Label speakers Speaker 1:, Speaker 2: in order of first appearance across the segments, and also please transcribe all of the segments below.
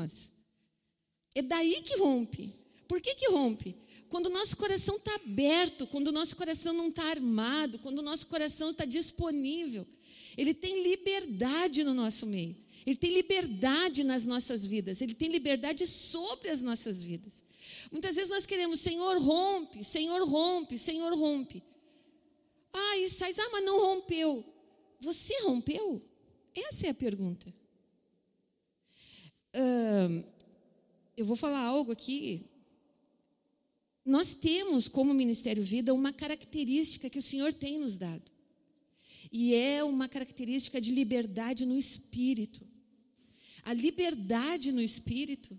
Speaker 1: nós. É daí que rompe. Por que, que rompe? Quando o nosso coração está aberto, quando o nosso coração não está armado, quando o nosso coração está disponível. Ele tem liberdade no nosso meio. Ele tem liberdade nas nossas vidas. Ele tem liberdade sobre as nossas vidas. Muitas vezes nós queremos, Senhor, rompe, Senhor, rompe, Senhor, rompe. Ah, sai, ah, mas não rompeu. Você rompeu? Essa é a pergunta. Eu vou falar algo aqui. Nós temos, como Ministério Vida, uma característica que o Senhor tem nos dado. E é uma característica de liberdade no espírito. A liberdade no espírito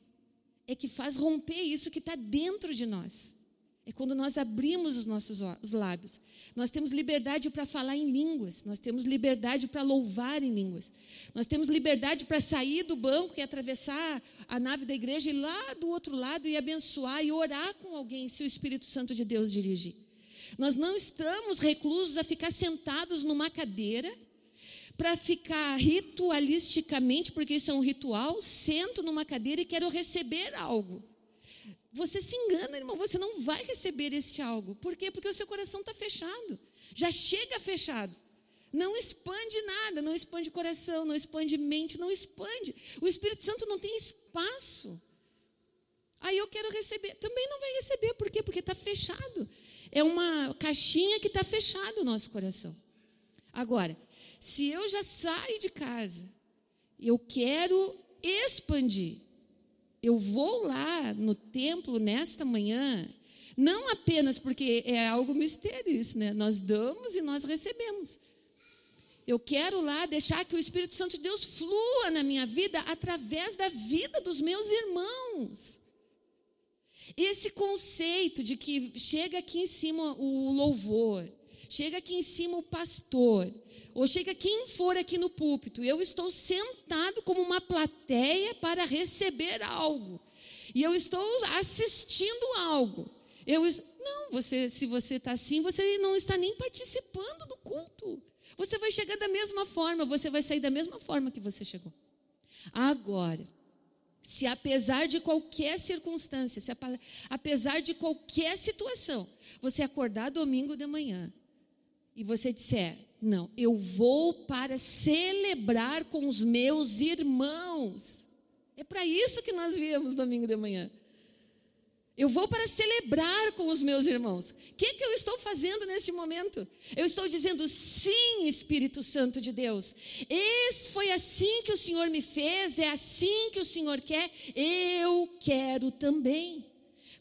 Speaker 1: é que faz romper isso que está dentro de nós. É quando nós abrimos os nossos os lábios. Nós temos liberdade para falar em línguas, nós temos liberdade para louvar em línguas. Nós temos liberdade para sair do banco e atravessar a nave da igreja e ir lá do outro lado e abençoar e orar com alguém se o Espírito Santo de Deus dirigir. Nós não estamos reclusos a ficar sentados numa cadeira para ficar ritualisticamente, porque isso é um ritual, sento numa cadeira e quero receber algo. Você se engana, irmão, você não vai receber este algo. Por quê? Porque o seu coração está fechado. Já chega fechado. Não expande nada, não expande coração, não expande mente, não expande. O Espírito Santo não tem espaço. Aí eu quero receber. Também não vai receber. Por quê? Porque está fechado. É uma caixinha que está fechado o nosso coração. Agora, se eu já saio de casa, eu quero expandir eu vou lá no templo nesta manhã, não apenas porque é algo mistério isso, né? Nós damos e nós recebemos. Eu quero lá deixar que o Espírito Santo de Deus flua na minha vida através da vida dos meus irmãos. Esse conceito de que chega aqui em cima o louvor, chega aqui em cima o pastor, ou chega quem for aqui no púlpito, eu estou sentado como uma plateia para receber algo. E eu estou assistindo algo. Eu, não, você, se você está assim, você não está nem participando do culto. Você vai chegar da mesma forma, você vai sair da mesma forma que você chegou. Agora, se apesar de qualquer circunstância, se apesar de qualquer situação, você acordar domingo de manhã e você disser: Não, eu vou para celebrar com os meus irmãos. É para isso que nós viemos domingo de manhã. Eu vou para celebrar com os meus irmãos. O que, que eu estou fazendo neste momento? Eu estou dizendo sim, Espírito Santo de Deus. Esse foi assim que o Senhor me fez, é assim que o Senhor quer, eu quero também.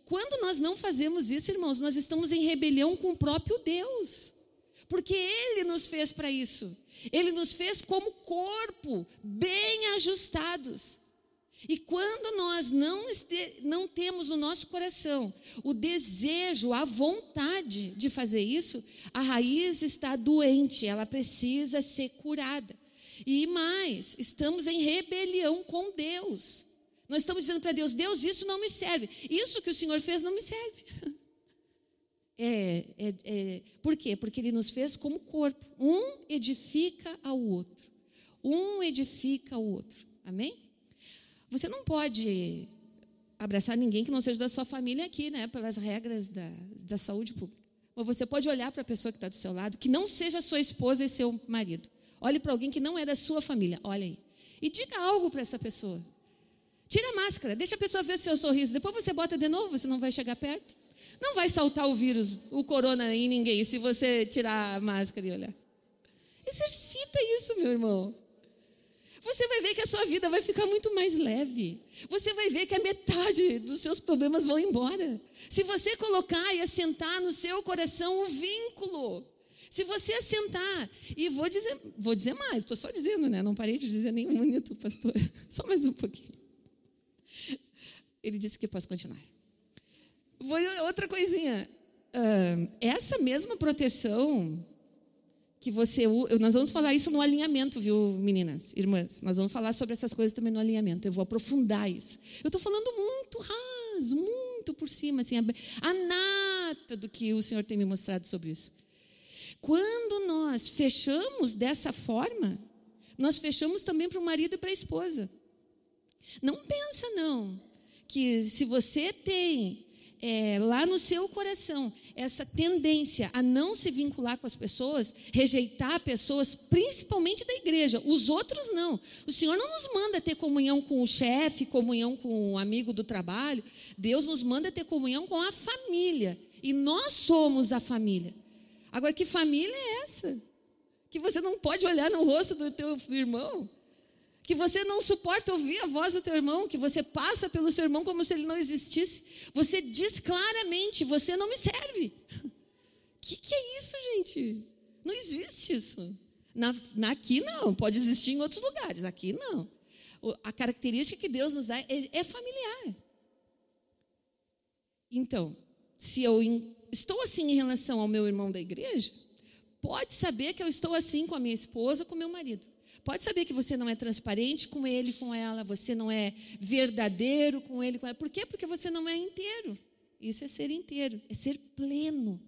Speaker 1: Quando nós não fazemos isso, irmãos, nós estamos em rebelião com o próprio Deus porque Ele nos fez para isso. Ele nos fez como corpo, bem ajustados. E quando nós não, não temos no nosso coração o desejo, a vontade de fazer isso, a raiz está doente, ela precisa ser curada. E mais, estamos em rebelião com Deus. Nós estamos dizendo para Deus: Deus, isso não me serve. Isso que o Senhor fez não me serve. É, é, é, por quê? Porque ele nos fez como corpo. Um edifica ao outro. Um edifica ao outro. Amém? Você não pode abraçar ninguém que não seja da sua família aqui, né? Pelas regras da, da saúde pública. Ou você pode olhar para a pessoa que está do seu lado, que não seja sua esposa e seu marido. Olhe para alguém que não é da sua família. Olha aí. E diga algo para essa pessoa. Tira a máscara, deixa a pessoa ver seu sorriso. Depois você bota de novo, você não vai chegar perto. Não vai saltar o vírus, o corona em ninguém se você tirar a máscara e olhar. Exercita isso, meu irmão. Você vai ver que a sua vida vai ficar muito mais leve. Você vai ver que a metade dos seus problemas vão embora. Se você colocar e assentar no seu coração o vínculo. Se você assentar, e vou dizer, vou dizer mais, estou só dizendo, né? Não parei de dizer nenhum minuto, pastor. Só mais um pouquinho. Ele disse que posso continuar. Outra coisinha. Uh, essa mesma proteção que você. Nós vamos falar isso no alinhamento, viu, meninas, irmãs? Nós vamos falar sobre essas coisas também no alinhamento. Eu vou aprofundar isso. Eu estou falando muito raso, muito por cima, assim, a, a nata do que o Senhor tem me mostrado sobre isso. Quando nós fechamos dessa forma, nós fechamos também para o marido e para a esposa. Não pensa, não, que se você tem é, lá no seu coração essa tendência a não se vincular com as pessoas, rejeitar pessoas, principalmente da igreja, os outros não. O Senhor não nos manda ter comunhão com o chefe, comunhão com o amigo do trabalho. Deus nos manda ter comunhão com a família. E nós somos a família. Agora, que família é essa? Que você não pode olhar no rosto do teu irmão? Que você não suporta ouvir a voz do teu irmão, que você passa pelo seu irmão como se ele não existisse. Você diz claramente: você não me serve. O que, que, é isso, gente? Não existe isso. Na, na, aqui não, pode existir em outros lugares, aqui não. A característica que Deus nos dá é, é familiar. Então, se eu estou assim em relação ao meu irmão da igreja, pode saber que eu estou assim com a minha esposa, com o meu marido. Pode saber que você não é transparente com ele, com ela, você não é verdadeiro com ele, com ela. Por quê? Porque você não é inteiro. Isso é ser inteiro, é ser pleno.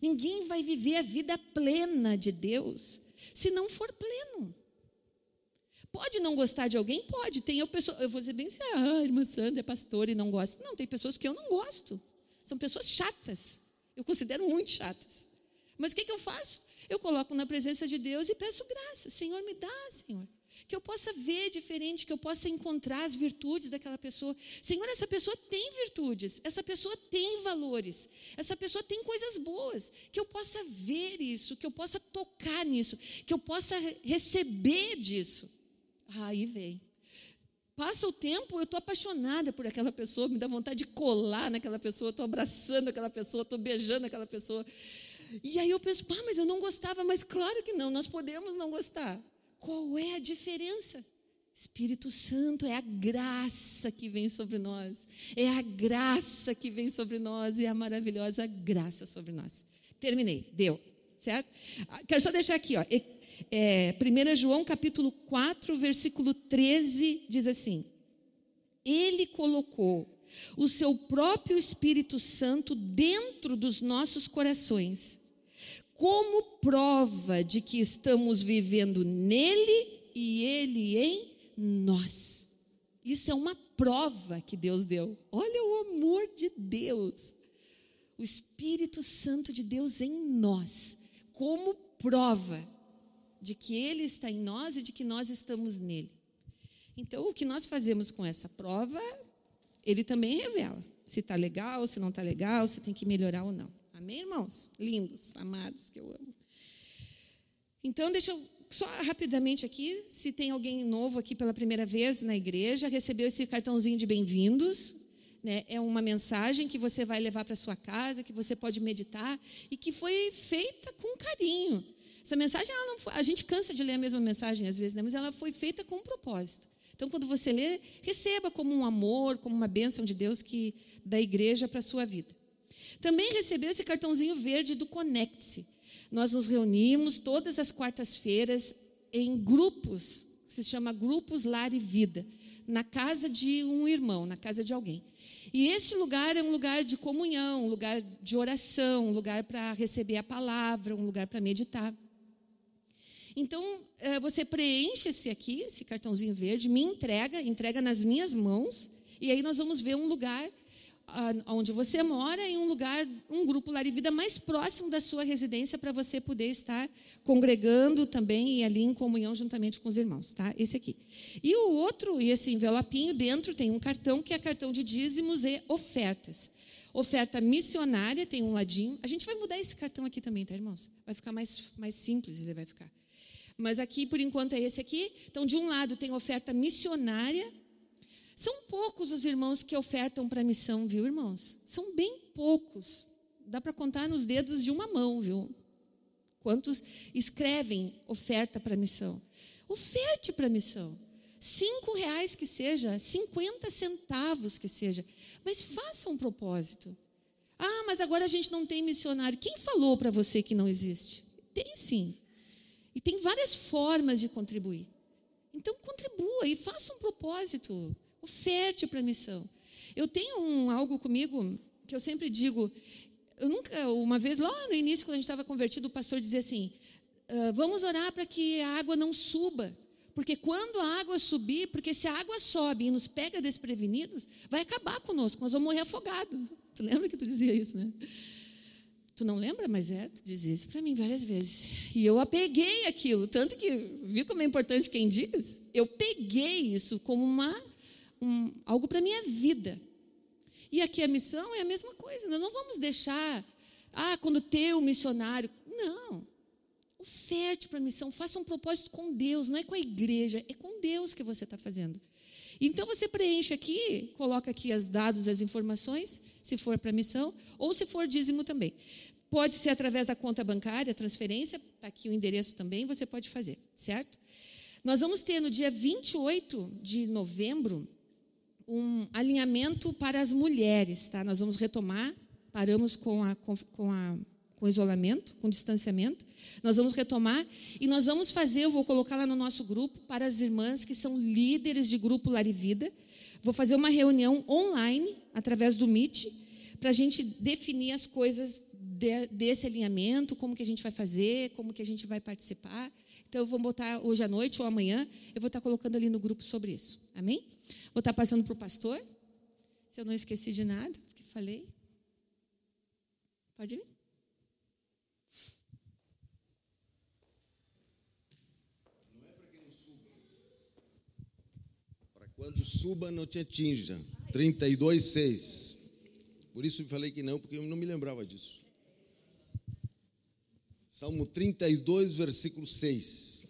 Speaker 1: Ninguém vai viver a vida plena de Deus se não for pleno. Pode não gostar de alguém? Pode. Tem eu, pessoa, eu vou dizer bem assim, ah, irmã Sandra é pastora e não gosta. Não, tem pessoas que eu não gosto. São pessoas chatas. Eu considero muito chatas. Mas o que, que eu faço? Eu coloco na presença de Deus e peço graça. Senhor, me dá, Senhor. Que eu possa ver diferente, que eu possa encontrar as virtudes daquela pessoa. Senhor, essa pessoa tem virtudes, essa pessoa tem valores, essa pessoa tem coisas boas. Que eu possa ver isso, que eu possa tocar nisso, que eu possa receber disso. Aí vem. Passa o tempo, eu estou apaixonada por aquela pessoa, me dá vontade de colar naquela pessoa, estou abraçando aquela pessoa, estou beijando aquela pessoa. E aí eu penso, pá, mas eu não gostava, mas claro que não, nós podemos não gostar. Qual é a diferença? Espírito Santo é a graça que vem sobre nós, é a graça que vem sobre nós e é a maravilhosa graça sobre nós. Terminei, deu, certo? Ah, quero só deixar aqui, ó. É, 1 João capítulo 4, versículo 13 diz assim: Ele colocou o seu próprio Espírito Santo dentro dos nossos corações, como prova de que estamos vivendo nele e ele em nós. Isso é uma prova que Deus deu. Olha o amor de Deus. O Espírito Santo de Deus em nós, como prova de que Ele está em nós e de que nós estamos nele. Então, o que nós fazemos com essa prova ele também revela se está legal, se não está legal, se tem que melhorar ou não. Amém, irmãos? Lindos, amados, que eu amo. Então, deixa eu só rapidamente aqui, se tem alguém novo aqui pela primeira vez na igreja, recebeu esse cartãozinho de bem-vindos. Né? É uma mensagem que você vai levar para sua casa, que você pode meditar e que foi feita com carinho. Essa mensagem, foi, a gente cansa de ler a mesma mensagem às vezes, né? mas ela foi feita com um propósito. Então, quando você lê, receba como um amor, como uma bênção de Deus que da igreja para a sua vida. Também recebeu esse cartãozinho verde do Conecte-se. Nós nos reunimos todas as quartas-feiras em grupos, se chama Grupos Lar e Vida, na casa de um irmão, na casa de alguém. E este lugar é um lugar de comunhão, um lugar de oração, um lugar para receber a palavra, um lugar para meditar. Então, eh, você preenche esse aqui, esse cartãozinho verde, me entrega, entrega nas minhas mãos, e aí nós vamos ver um lugar onde você mora, em um lugar, um grupo Lar e Vida mais próximo da sua residência, para você poder estar congregando também e ali em comunhão juntamente com os irmãos, tá? Esse aqui. E o outro, e esse envelopinho, dentro tem um cartão que é cartão de dízimos e ofertas. Oferta missionária, tem um ladinho. A gente vai mudar esse cartão aqui também, tá, irmãos? Vai ficar mais, mais simples, ele vai ficar. Mas aqui, por enquanto, é esse aqui. Então, de um lado, tem oferta missionária. São poucos os irmãos que ofertam para a missão, viu, irmãos? São bem poucos. Dá para contar nos dedos de uma mão, viu? Quantos escrevem oferta para a missão? Oferte para a missão. Cinco reais que seja, cinquenta centavos que seja. Mas faça um propósito. Ah, mas agora a gente não tem missionário. Quem falou para você que não existe? Tem sim. E tem várias formas de contribuir. Então, contribua e faça um propósito. Oferte para a missão. Eu tenho um, algo comigo que eu sempre digo. Eu nunca, uma vez lá no início, quando a gente estava convertido, o pastor dizia assim: uh, vamos orar para que a água não suba, Porque quando a água subir, porque se a água sobe e nos pega desprevenidos, vai acabar conosco, nós vamos morrer afogados. Tu lembra que tu dizia isso, né? Tu não lembra, mas é, tu dizia isso para mim várias vezes. E eu apeguei aquilo, tanto que, viu como é importante quem diz? Eu peguei isso como uma, um, algo para a minha vida. E aqui a missão é a mesma coisa, nós não vamos deixar, ah, quando ter um missionário. Não. Oferte para a missão, faça um propósito com Deus, não é com a igreja, é com Deus que você está fazendo. Então você preenche aqui, coloca aqui os dados, as informações, se for para missão, ou se for dízimo também. Pode ser através da conta bancária, transferência, está aqui o endereço também, você pode fazer, certo? Nós vamos ter no dia 28 de novembro um alinhamento para as mulheres, tá? Nós vamos retomar, paramos com, a, com, a, com isolamento, com distanciamento. Nós vamos retomar e nós vamos fazer, eu vou colocar lá no nosso grupo, para as irmãs que são líderes de grupo Larivida. Vou fazer uma reunião online, através do Meet, para a gente definir as coisas de, desse alinhamento, como que a gente vai fazer, como que a gente vai participar. Então, eu vou botar hoje à noite ou amanhã, eu vou estar colocando ali no grupo sobre isso. Amém? Vou estar passando para o pastor, se eu não esqueci de nada que falei. Pode vir.
Speaker 2: É quando suba, não te atinja. 32, 6. Por isso eu falei que não, porque eu não me lembrava disso. Salmo 32, versículo 6.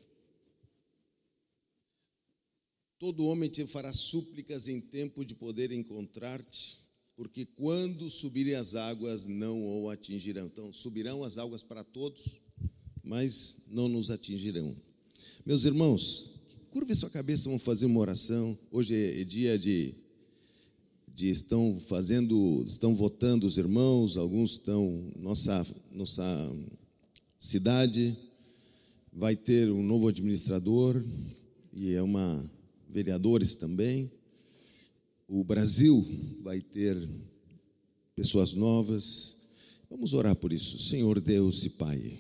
Speaker 2: Todo homem te fará súplicas em tempo de poder encontrar-te, porque quando subirem as águas não o atingirão. Então, subirão as águas para todos, mas não nos atingirão. Meus irmãos, curve sua cabeça, vamos fazer uma oração. Hoje é dia de, de estão fazendo, estão votando os irmãos, alguns estão nossa nossa cidade vai ter um novo administrador e é uma vereadores também. O Brasil vai ter pessoas novas. Vamos orar por isso. Senhor Deus e Pai,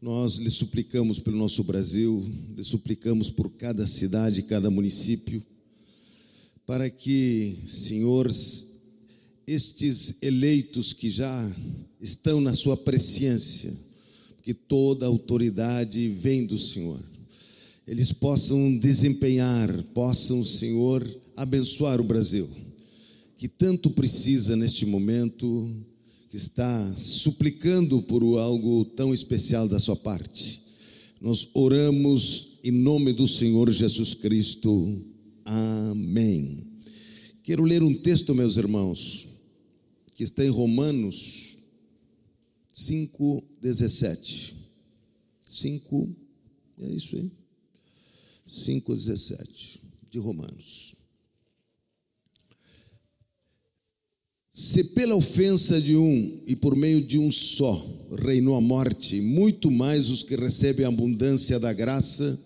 Speaker 2: nós lhe suplicamos pelo nosso Brasil, lhe suplicamos por cada cidade, cada município, para que, Senhor, estes eleitos que já estão na sua presciência, que toda autoridade vem do Senhor. Eles possam desempenhar, possam, Senhor, abençoar o Brasil, que tanto precisa neste momento, que está suplicando por algo tão especial da sua parte. Nós oramos em nome do Senhor Jesus Cristo. Amém. Quero ler um texto, meus irmãos, que está em Romanos 5, 17. 5, é isso aí. 5, 17 de Romanos. Se pela ofensa de um e por meio de um só reinou a morte, muito mais os que recebem a abundância da graça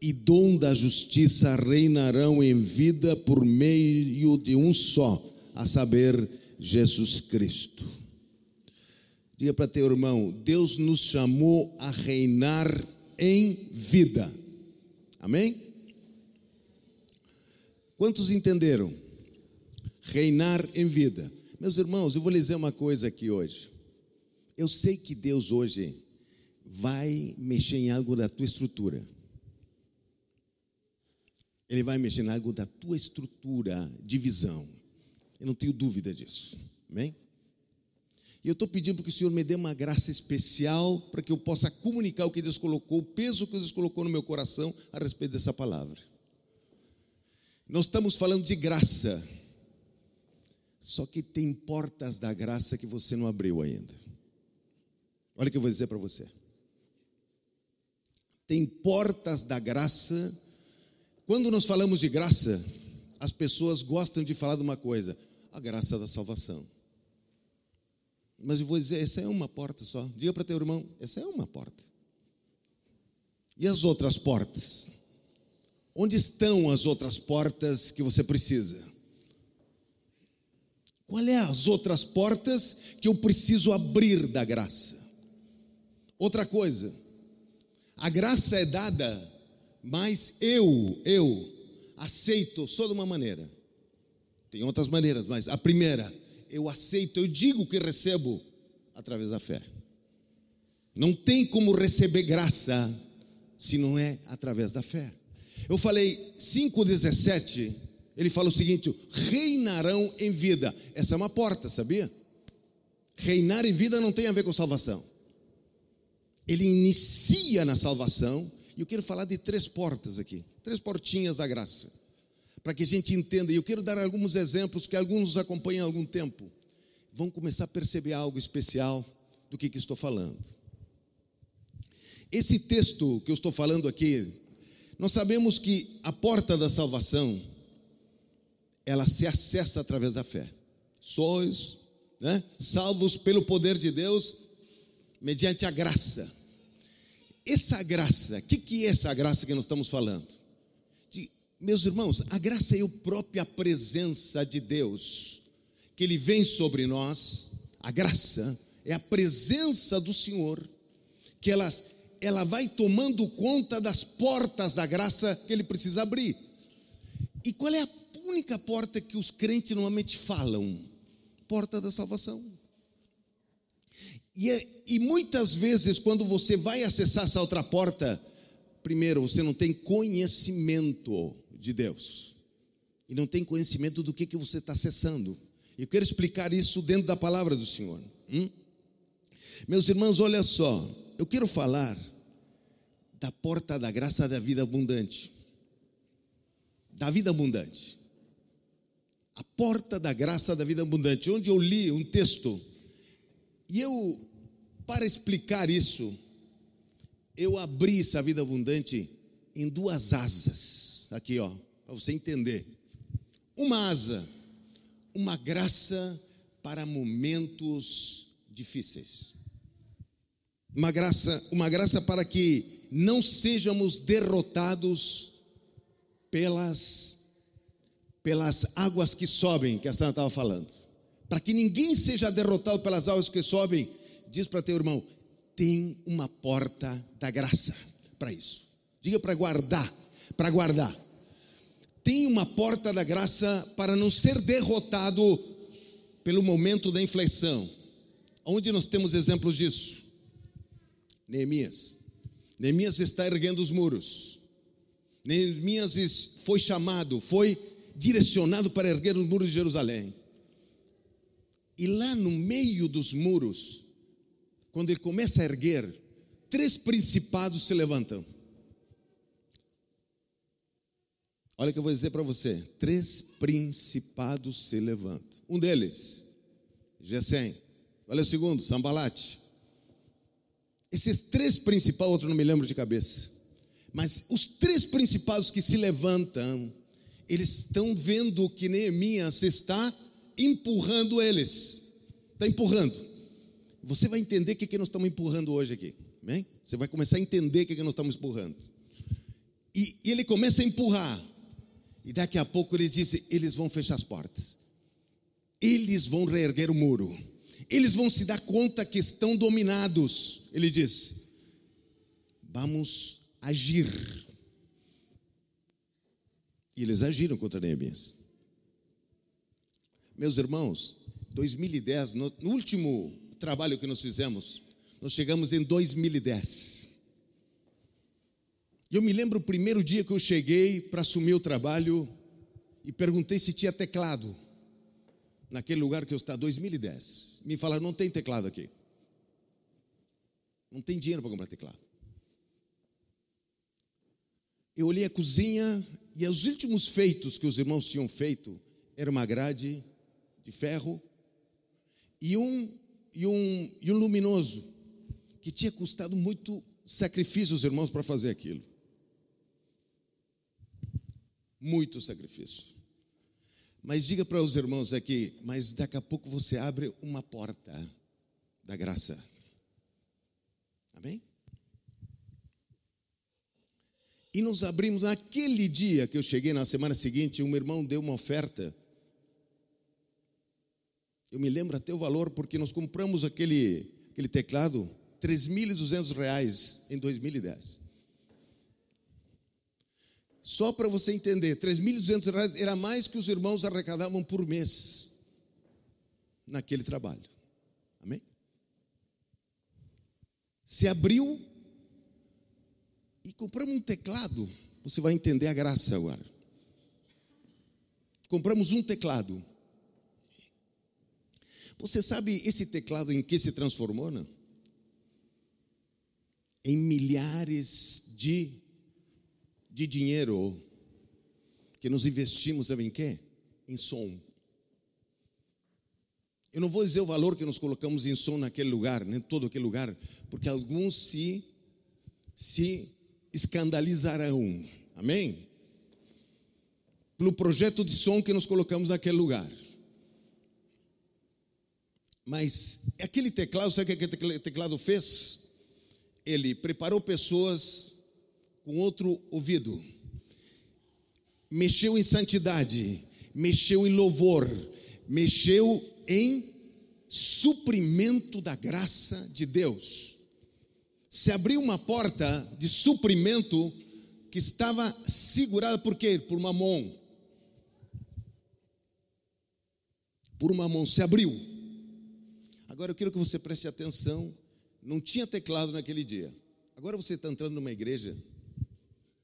Speaker 2: e dom da justiça reinarão em vida por meio de um só, a saber, Jesus Cristo. Diga para teu irmão: Deus nos chamou a reinar em vida. Amém? Quantos entenderam? Reinar em vida. Meus irmãos, eu vou lhes dizer uma coisa aqui hoje. Eu sei que Deus hoje vai mexer em algo da tua estrutura. Ele vai mexer em algo da tua estrutura de visão. Eu não tenho dúvida disso. Amém? E eu estou pedindo para que o Senhor me dê uma graça especial para que eu possa comunicar o que Deus colocou, o peso que Deus colocou no meu coração a respeito dessa palavra. Nós estamos falando de graça, só que tem portas da graça que você não abriu ainda. Olha o que eu vou dizer para você. Tem portas da graça. Quando nós falamos de graça, as pessoas gostam de falar de uma coisa: a graça da salvação. Mas eu vou dizer, essa é uma porta só. Diga para teu irmão, essa é uma porta. E as outras portas? Onde estão as outras portas que você precisa? Qual é as outras portas que eu preciso abrir da graça? Outra coisa, a graça é dada Mas eu, eu aceito só de uma maneira. Tem outras maneiras, mas a primeira, eu aceito, eu digo que recebo através da fé. Não tem como receber graça se não é através da fé. Eu falei 5,17, ele fala o seguinte: reinarão em vida. Essa é uma porta, sabia? Reinar em vida não tem a ver com salvação. Ele inicia na salvação, e eu quero falar de três portas aqui, três portinhas da graça, para que a gente entenda. E eu quero dar alguns exemplos que alguns nos acompanham há algum tempo, vão começar a perceber algo especial do que, que estou falando. Esse texto que eu estou falando aqui, nós sabemos que a porta da salvação, ela se acessa através da fé. Sois né, salvos pelo poder de Deus, mediante a graça. Essa graça, o que, que é essa graça que nós estamos falando? Meus irmãos, a graça é a própria presença de Deus, que Ele vem sobre nós, a graça é a presença do Senhor, que ela, ela vai tomando conta das portas da graça que Ele precisa abrir. E qual é a única porta que os crentes normalmente falam? Porta da salvação. E, é, e muitas vezes, quando você vai acessar essa outra porta, primeiro, você não tem conhecimento de Deus, e não tem conhecimento do que, que você está acessando. Eu quero explicar isso dentro da palavra do Senhor. Hum? Meus irmãos, olha só, eu quero falar da porta da graça da vida abundante. Da vida abundante. A porta da graça da vida abundante, onde eu li um texto e eu, para explicar isso, eu abri essa vida abundante em duas asas, aqui ó, para você entender. Uma asa, uma graça para momentos difíceis. Uma graça, uma graça para que não sejamos derrotados pelas pelas águas que sobem, que a Santa estava falando para que ninguém seja derrotado pelas águas que sobem, diz para teu irmão: tem uma porta da graça para isso. Diga para guardar, para guardar. Tem uma porta da graça para não ser derrotado pelo momento da inflexão. Onde nós temos exemplos disso? Neemias. Neemias está erguendo os muros. Neemias foi chamado, foi direcionado para erguer os muros de Jerusalém. E lá no meio dos muros, quando ele começa a erguer, três principados se levantam. Olha o que eu vou dizer para você: três principados se levantam. Um deles, Gesem. Olha o segundo, Sambalate. Esses três principados, outro não me lembro de cabeça. Mas os três principados que se levantam, eles estão vendo que Neemias está empurrando eles. Está empurrando. Você vai entender o que, que nós estamos empurrando hoje aqui. Bem? Você vai começar a entender o que, que nós estamos empurrando. E, e ele começa a empurrar. E daqui a pouco ele diz: eles vão fechar as portas. Eles vão reerguer o muro. Eles vão se dar conta que estão dominados. Ele diz: vamos agir. E eles agiram contra Neemias. Meus irmãos, 2010, no, no último trabalho que nós fizemos, nós chegamos em 2010. E eu me lembro o primeiro dia que eu cheguei para assumir o trabalho e perguntei se tinha teclado naquele lugar que eu estava, 2010. Me falaram, não tem teclado aqui. Não tem dinheiro para comprar teclado. Eu olhei a cozinha e os últimos feitos que os irmãos tinham feito era uma grade de ferro e um, e um, e um luminoso, que tinha custado muito sacrifício aos irmãos para fazer aquilo. Muito sacrifício. Mas diga para os irmãos aqui, mas daqui a pouco você abre uma porta da graça. Amém? E nos abrimos naquele dia que eu cheguei, na semana seguinte, um irmão deu uma oferta eu me lembro até o valor, porque nós compramos aquele, aquele teclado, 3.200 reais em 2010. Só para você entender, 3.200 reais era mais que os irmãos arrecadavam por mês naquele trabalho. Amém? Se abriu e compramos um teclado. Você vai entender a graça agora. Compramos um teclado. Você sabe esse teclado em que se transformou? Não? Em milhares de, de dinheiro que nos investimos, em quê? Em som. Eu não vou dizer o valor que nos colocamos em som naquele lugar, nem todo aquele lugar, porque alguns se, se escandalizarão. Amém? Pelo projeto de som que nos colocamos naquele lugar. Mas aquele teclado, sabe o que aquele teclado fez? Ele preparou pessoas com outro ouvido, mexeu em santidade, mexeu em louvor, mexeu em suprimento da graça de Deus. Se abriu uma porta de suprimento que estava segurada por quê? Por uma mão. Por uma mão se abriu. Agora eu quero que você preste atenção. Não tinha teclado naquele dia. Agora você está entrando numa igreja.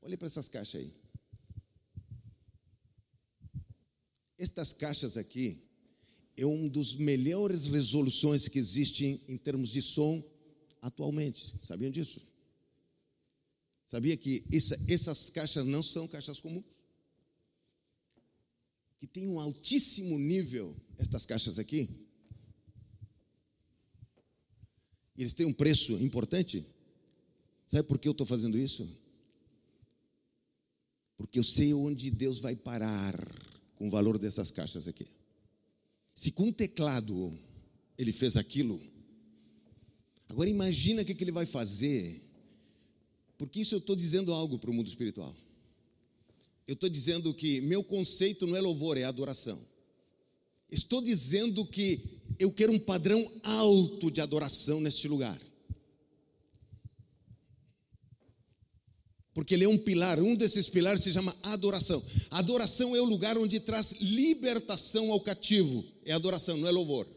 Speaker 2: Olha para essas caixas aí. Estas caixas aqui é um dos melhores resoluções que existem em termos de som atualmente. Sabiam disso? Sabia que essa, essas caixas não são caixas comuns? Que tem um altíssimo nível, estas caixas aqui. Eles têm um preço importante. Sabe por que eu estou fazendo isso? Porque eu sei onde Deus vai parar com o valor dessas caixas aqui. Se com um teclado ele fez aquilo, agora imagina o que, que ele vai fazer, porque isso eu estou dizendo algo para o mundo espiritual. Eu estou dizendo que meu conceito não é louvor, é adoração. Estou dizendo que eu quero um padrão alto de adoração neste lugar. Porque ele é um pilar, um desses pilares se chama adoração. Adoração é o lugar onde traz libertação ao cativo. É adoração, não é louvor.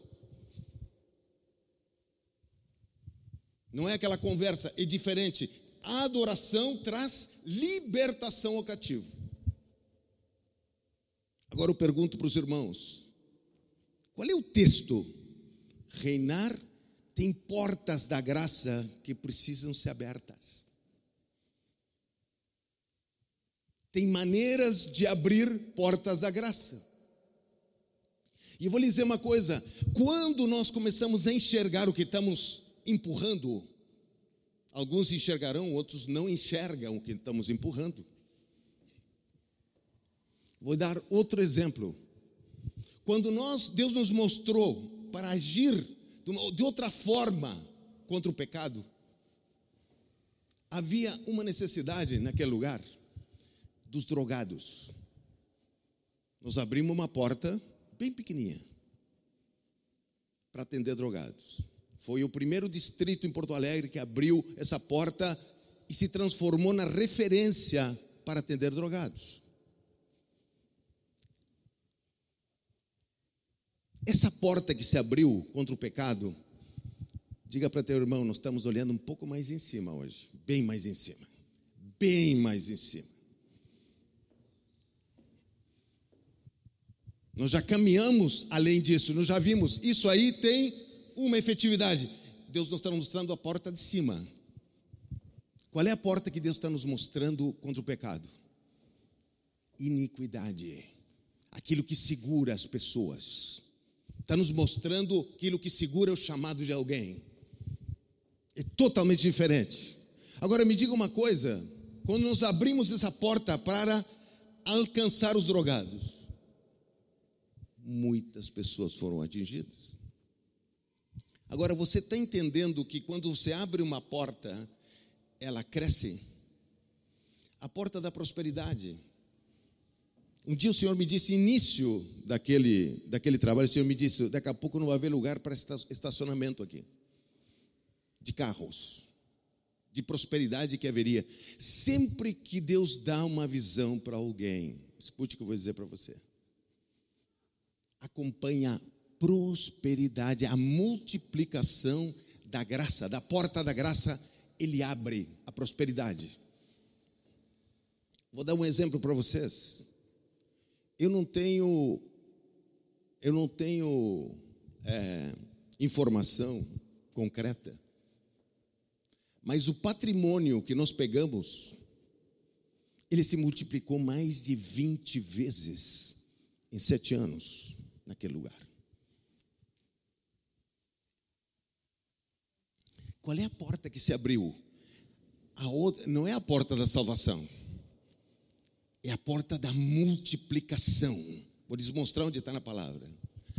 Speaker 2: Não é aquela conversa, é diferente. A adoração traz libertação ao cativo. Agora eu pergunto para os irmãos: qual é o texto? Reinar tem portas da graça que precisam ser abertas. Tem maneiras de abrir portas da graça. E eu vou lhe dizer uma coisa: quando nós começamos a enxergar o que estamos empurrando, alguns enxergarão, outros não enxergam o que estamos empurrando. Vou dar outro exemplo. Quando nós, Deus nos mostrou para agir de outra forma contra o pecado, havia uma necessidade naquele lugar dos drogados. Nós abrimos uma porta bem pequenininha para atender drogados. Foi o primeiro distrito em Porto Alegre que abriu essa porta e se transformou na referência para atender drogados. Essa porta que se abriu contra o pecado, diga para teu irmão, nós estamos olhando um pouco mais em cima hoje, bem mais em cima, bem mais em cima. Nós já caminhamos além disso, nós já vimos. Isso aí tem uma efetividade. Deus nos está mostrando a porta de cima. Qual é a porta que Deus está nos mostrando contra o pecado? Iniquidade. Aquilo que segura as pessoas. Está nos mostrando aquilo que segura o chamado de alguém. É totalmente diferente. Agora me diga uma coisa: quando nós abrimos essa porta para alcançar os drogados, muitas pessoas foram atingidas. Agora, você está entendendo que quando você abre uma porta, ela cresce? A porta da prosperidade. Um dia o Senhor me disse, início daquele, daquele trabalho, o Senhor me disse: daqui a pouco não vai haver lugar para estacionamento aqui, de carros, de prosperidade que haveria. Sempre que Deus dá uma visão para alguém, escute o que eu vou dizer para você. Acompanha a prosperidade, a multiplicação da graça, da porta da graça, ele abre a prosperidade. Vou dar um exemplo para vocês. Eu não tenho, eu não tenho é, informação concreta mas o patrimônio que nós pegamos, ele se multiplicou mais de 20 vezes em sete anos naquele lugar. Qual é a porta que se abriu? Outra, não é a porta da salvação, é a porta da multiplicação. Vou lhes mostrar onde está na palavra.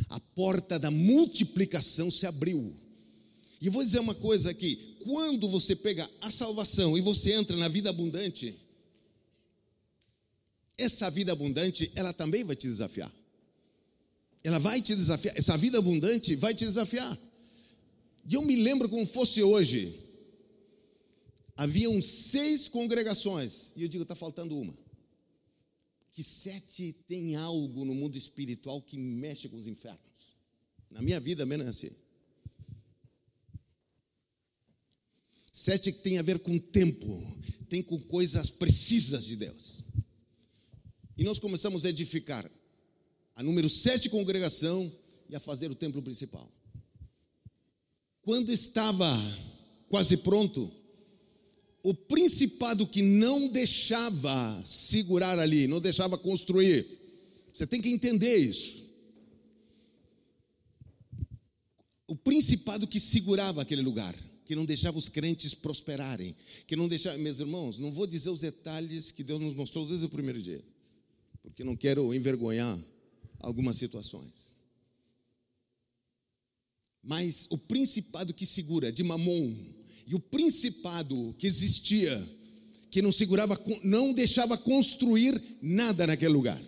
Speaker 2: A porta da multiplicação se abriu. E vou dizer uma coisa aqui: quando você pega a salvação e você entra na vida abundante, essa vida abundante, ela também vai te desafiar. Ela vai te desafiar, essa vida abundante vai te desafiar. E eu me lembro como fosse hoje. Haviam seis congregações, e eu digo, está faltando uma. Que sete tem algo no mundo espiritual que mexe com os infernos. Na minha vida, menos é assim. Sete que tem a ver com tempo, tem com coisas precisas de Deus. E nós começamos a edificar a número sete congregação e a fazer o templo principal. Quando estava quase pronto, o principado que não deixava segurar ali, não deixava construir, você tem que entender isso. O principado que segurava aquele lugar que não deixava os crentes prosperarem, que não deixava, meus irmãos, não vou dizer os detalhes que Deus nos mostrou desde o primeiro dia, porque não quero envergonhar algumas situações. Mas o principado que segura de Mamon e o principado que existia, que não segurava, não deixava construir nada naquele lugar.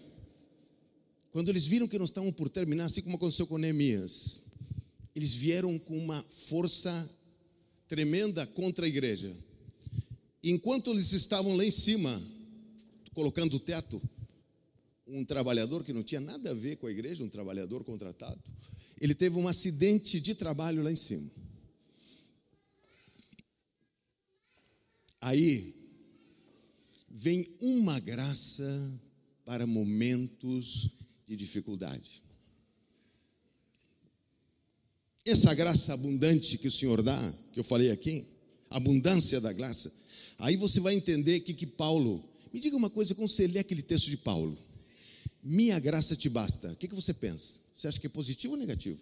Speaker 2: Quando eles viram que não estavam por terminar, assim como aconteceu com Neemias, eles vieram com uma força tremenda contra a igreja. Enquanto eles estavam lá em cima, colocando o teto, um trabalhador que não tinha nada a ver com a igreja, um trabalhador contratado, ele teve um acidente de trabalho lá em cima. Aí vem uma graça para momentos de dificuldade. Essa graça abundante que o Senhor dá, que eu falei aqui, abundância da graça, aí você vai entender que, que Paulo, me diga uma coisa, quando você lê aquele texto de Paulo, minha graça te basta, o que, que você pensa? Você acha que é positivo ou negativo?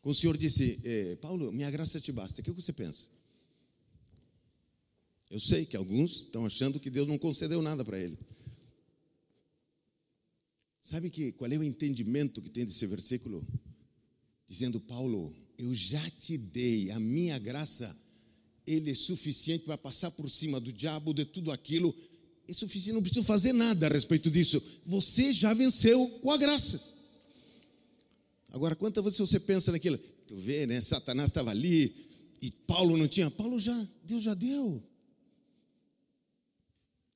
Speaker 2: Quando o Senhor disse, eh, Paulo, minha graça te basta, o que, que você pensa? Eu sei que alguns estão achando que Deus não concedeu nada para ele. Sabe que qual é o entendimento que tem desse versículo? dizendo: Paulo, eu já te dei a minha graça, ele é suficiente para passar por cima do diabo, de tudo aquilo, é suficiente, não preciso fazer nada a respeito disso. Você já venceu com a graça. Agora, quantas vezes você pensa naquilo? Tu vê, né? Satanás estava ali e Paulo não tinha. Paulo já, Deus já deu.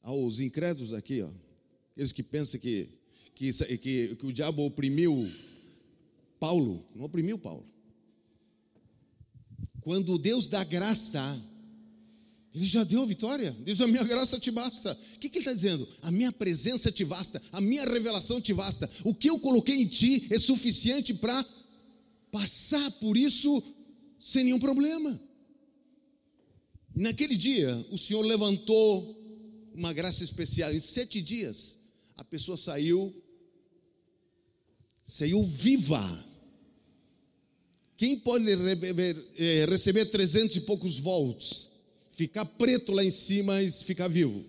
Speaker 2: Aos incrédulos aqui, ó, aqueles que pensam que, que, que, que o diabo oprimiu Paulo, não oprimiu Paulo. Quando Deus dá graça, ele já deu a vitória. Diz: A minha graça te basta. O que, que ele está dizendo? A minha presença te basta, a minha revelação te basta. O que eu coloquei em ti é suficiente para passar por isso sem nenhum problema. Naquele dia, o Senhor levantou uma graça especial. Em sete dias, a pessoa saiu, saiu viva quem pode eh, receber 300 e poucos volts, ficar preto lá em cima e ficar vivo?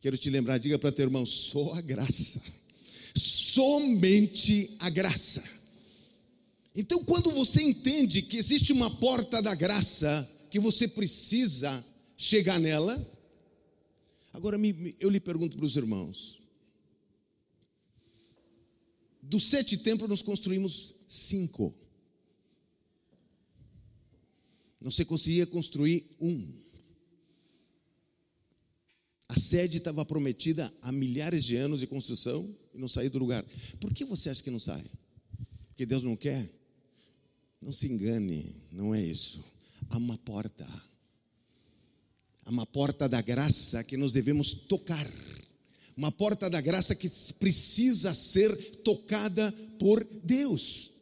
Speaker 2: Quero te lembrar, diga para teu irmão: só a graça, somente a graça. Então, quando você entende que existe uma porta da graça, que você precisa chegar nela, agora eu lhe pergunto para os irmãos: dos sete templos, nós construímos cinco. Não se conseguia construir um. A sede estava prometida há milhares de anos de construção e não saiu do lugar. Por que você acha que não sai? Porque Deus não quer? Não se engane, não é isso. Há uma porta. Há uma porta da graça que nós devemos tocar. Uma porta da graça que precisa ser tocada por Deus.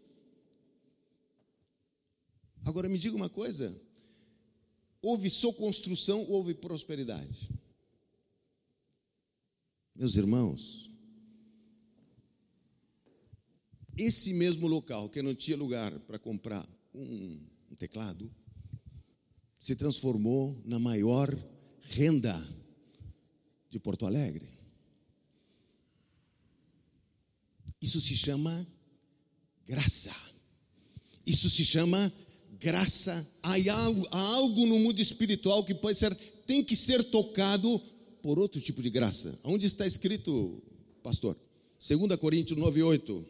Speaker 2: Agora me diga uma coisa: houve só construção ou houve prosperidade? Meus irmãos, esse mesmo local que não tinha lugar para comprar um, um, teclado, se transformou na maior renda de Porto Alegre. Isso se chama graça. Isso se chama graça. Há algo, há algo no mundo espiritual que pode ser, tem que ser tocado por outro tipo de graça. Onde está escrito, pastor? 2 Coríntios 9, 8.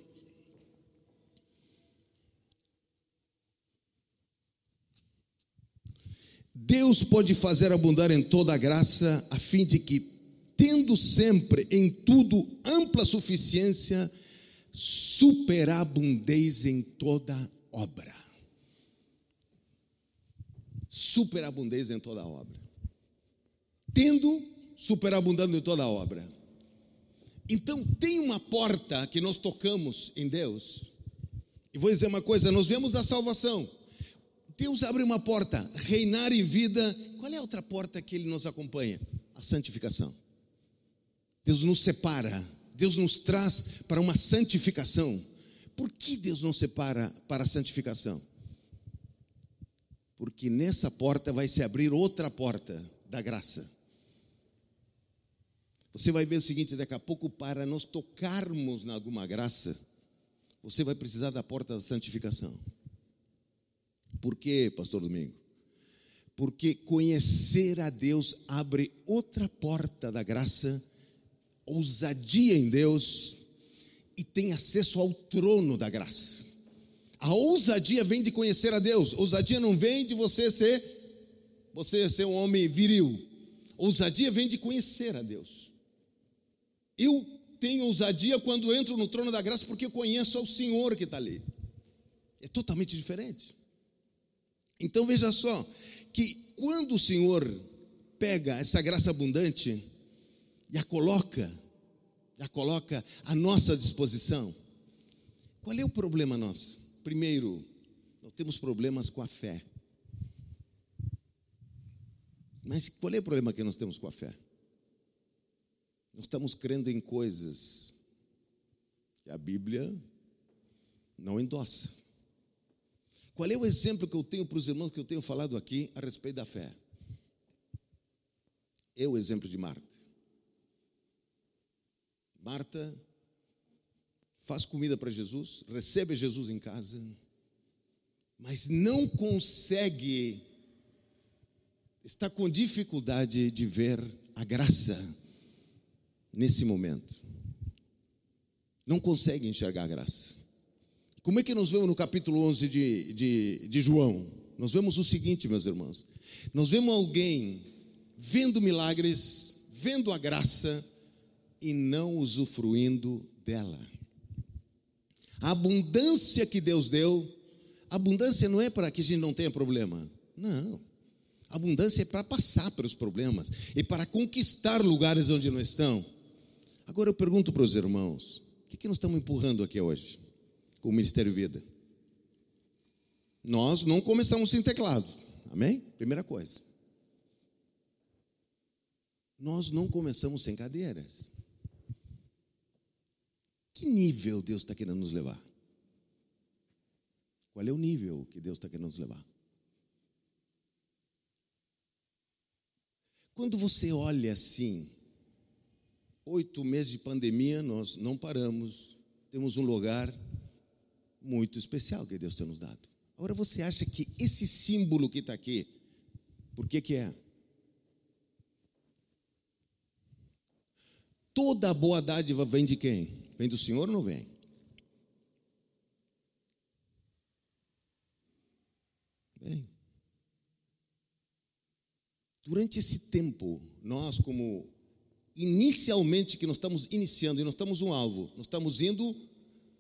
Speaker 2: Deus pode fazer abundar em toda a graça, a fim de que, tendo sempre em tudo ampla suficiência, superabundeis em toda obra. Superabundeis em toda obra. Tendo superabundando em toda obra. Então, tem uma porta que nós tocamos em Deus. E vou dizer uma coisa: nós vemos a salvação. Deus abre uma porta, reinar em vida. Qual é a outra porta que Ele nos acompanha? A santificação. Deus nos separa, Deus nos traz para uma santificação. Por que Deus não separa para a santificação? Porque nessa porta vai se abrir outra porta da graça. Você vai ver o seguinte: daqui a pouco, para nós tocarmos na alguma graça, você vai precisar da porta da santificação. Por quê, Pastor Domingo? Porque conhecer a Deus abre outra porta da graça, ousadia em Deus e tem acesso ao trono da graça. A ousadia vem de conhecer a Deus. Ousadia não vem de você ser você ser um homem viril. Ousadia vem de conhecer a Deus. Eu tenho ousadia quando entro no trono da graça porque eu conheço ao Senhor que está ali. É totalmente diferente. Então veja só, que quando o Senhor pega essa graça abundante e a coloca, a coloca à nossa disposição, qual é o problema nosso? Primeiro, nós temos problemas com a fé. Mas qual é o problema que nós temos com a fé? Nós estamos crendo em coisas que a Bíblia não endossa. Qual é o exemplo que eu tenho para os irmãos que eu tenho falado aqui a respeito da fé? É o exemplo de Marta. Marta faz comida para Jesus, recebe Jesus em casa, mas não consegue, está com dificuldade de ver a graça nesse momento. Não consegue enxergar a graça. Como é que nós vemos no capítulo 11 de, de, de João? Nós vemos o seguinte, meus irmãos: nós vemos alguém vendo milagres, vendo a graça e não usufruindo dela. A abundância que Deus deu, abundância não é para que a gente não tenha problema. Não. Abundância é para passar pelos problemas e para conquistar lugares onde não estão. Agora eu pergunto para os irmãos: o que, que nós estamos empurrando aqui hoje? com o Ministério Vida. Nós não começamos sem teclado, amém? Primeira coisa. Nós não começamos sem cadeiras. Que nível Deus está querendo nos levar? Qual é o nível que Deus está querendo nos levar? Quando você olha assim, oito meses de pandemia, nós não paramos, temos um lugar muito especial que Deus tem nos dado. Agora você acha que esse símbolo que está aqui, por que que é? Toda boa dádiva vem de quem? Vem do Senhor ou não vem? Vem. Durante esse tempo, nós como inicialmente que nós estamos iniciando e nós estamos um alvo, nós estamos indo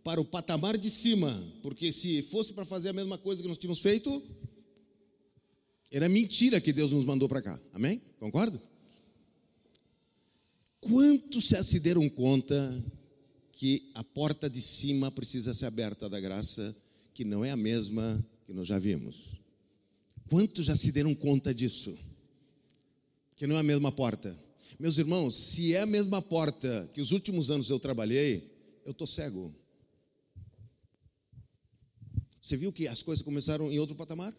Speaker 2: para o patamar de cima, porque se fosse para fazer a mesma coisa que nós tínhamos feito, era mentira que Deus nos mandou para cá. Amém? Concorda? Quantos já se deram conta que a porta de cima precisa ser aberta da graça, que não é a mesma que nós já vimos? Quantos já se deram conta disso? Que não é a mesma porta. Meus irmãos, se é a mesma porta que os últimos anos eu trabalhei, eu estou cego. Você viu que as coisas começaram em outro patamar?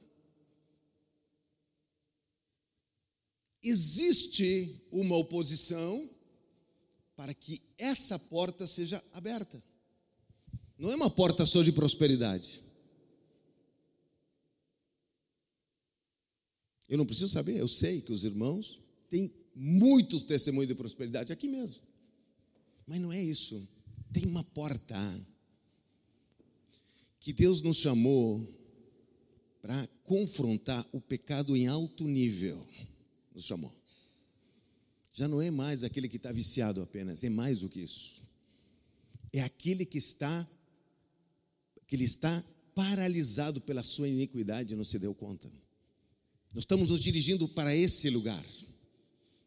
Speaker 2: Existe uma oposição para que essa porta seja aberta. Não é uma porta só de prosperidade. Eu não preciso saber, eu sei que os irmãos têm muitos testemunhos de prosperidade aqui mesmo. Mas não é isso. Tem uma porta que Deus nos chamou para confrontar o pecado em alto nível. Nos chamou. Já não é mais aquele que está viciado apenas, é mais do que isso. É aquele que está que ele está paralisado pela sua iniquidade e não se deu conta. Nós estamos nos dirigindo para esse lugar.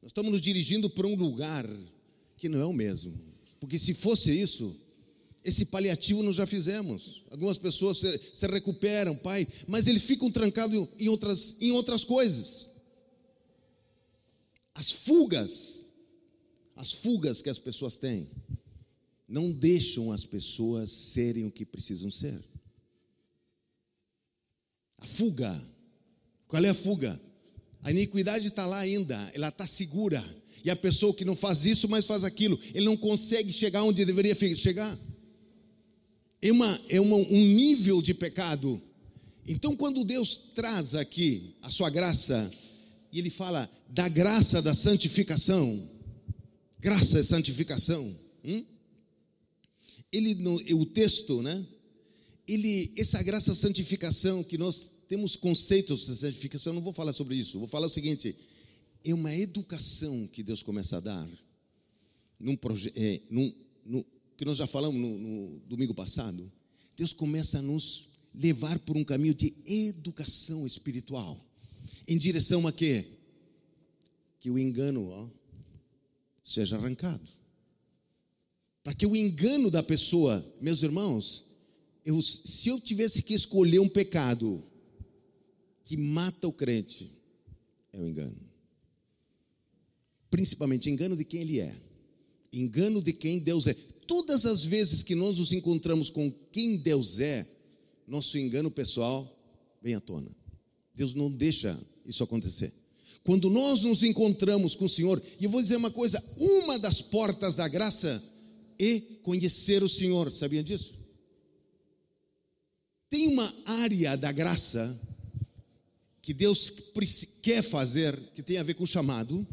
Speaker 2: Nós estamos nos dirigindo para um lugar que não é o mesmo. Porque se fosse isso, esse paliativo nós já fizemos. Algumas pessoas se, se recuperam, pai, mas eles ficam trancados em outras, em outras coisas. As fugas, as fugas que as pessoas têm, não deixam as pessoas serem o que precisam ser. A fuga, qual é a fuga? A iniquidade está lá ainda, ela está segura. E a pessoa que não faz isso, mas faz aquilo, ele não consegue chegar onde deveria chegar é, uma, é uma, um nível de pecado. Então, quando Deus traz aqui a sua graça, e Ele fala da graça da santificação, graça é santificação, hum? ele, no, o texto, né? Ele, essa graça santificação que nós temos conceitos de santificação, eu não vou falar sobre isso, vou falar o seguinte: é uma educação que Deus começa a dar, num, é, num, num, que nós já falamos no, no domingo passado, Deus começa a nos levar por um caminho de educação espiritual, em direção a quê? Que o engano ó, seja arrancado. Para que o engano da pessoa, meus irmãos, eu, se eu tivesse que escolher um pecado que mata o crente, é o engano. Principalmente engano de quem ele é, engano de quem Deus é todas as vezes que nós nos encontramos com quem Deus é, nosso engano pessoal vem à tona. Deus não deixa isso acontecer. Quando nós nos encontramos com o Senhor, e eu vou dizer uma coisa: uma das portas da graça é conhecer o Senhor, sabia disso? Tem uma área da graça que Deus quer fazer, que tem a ver com o chamado.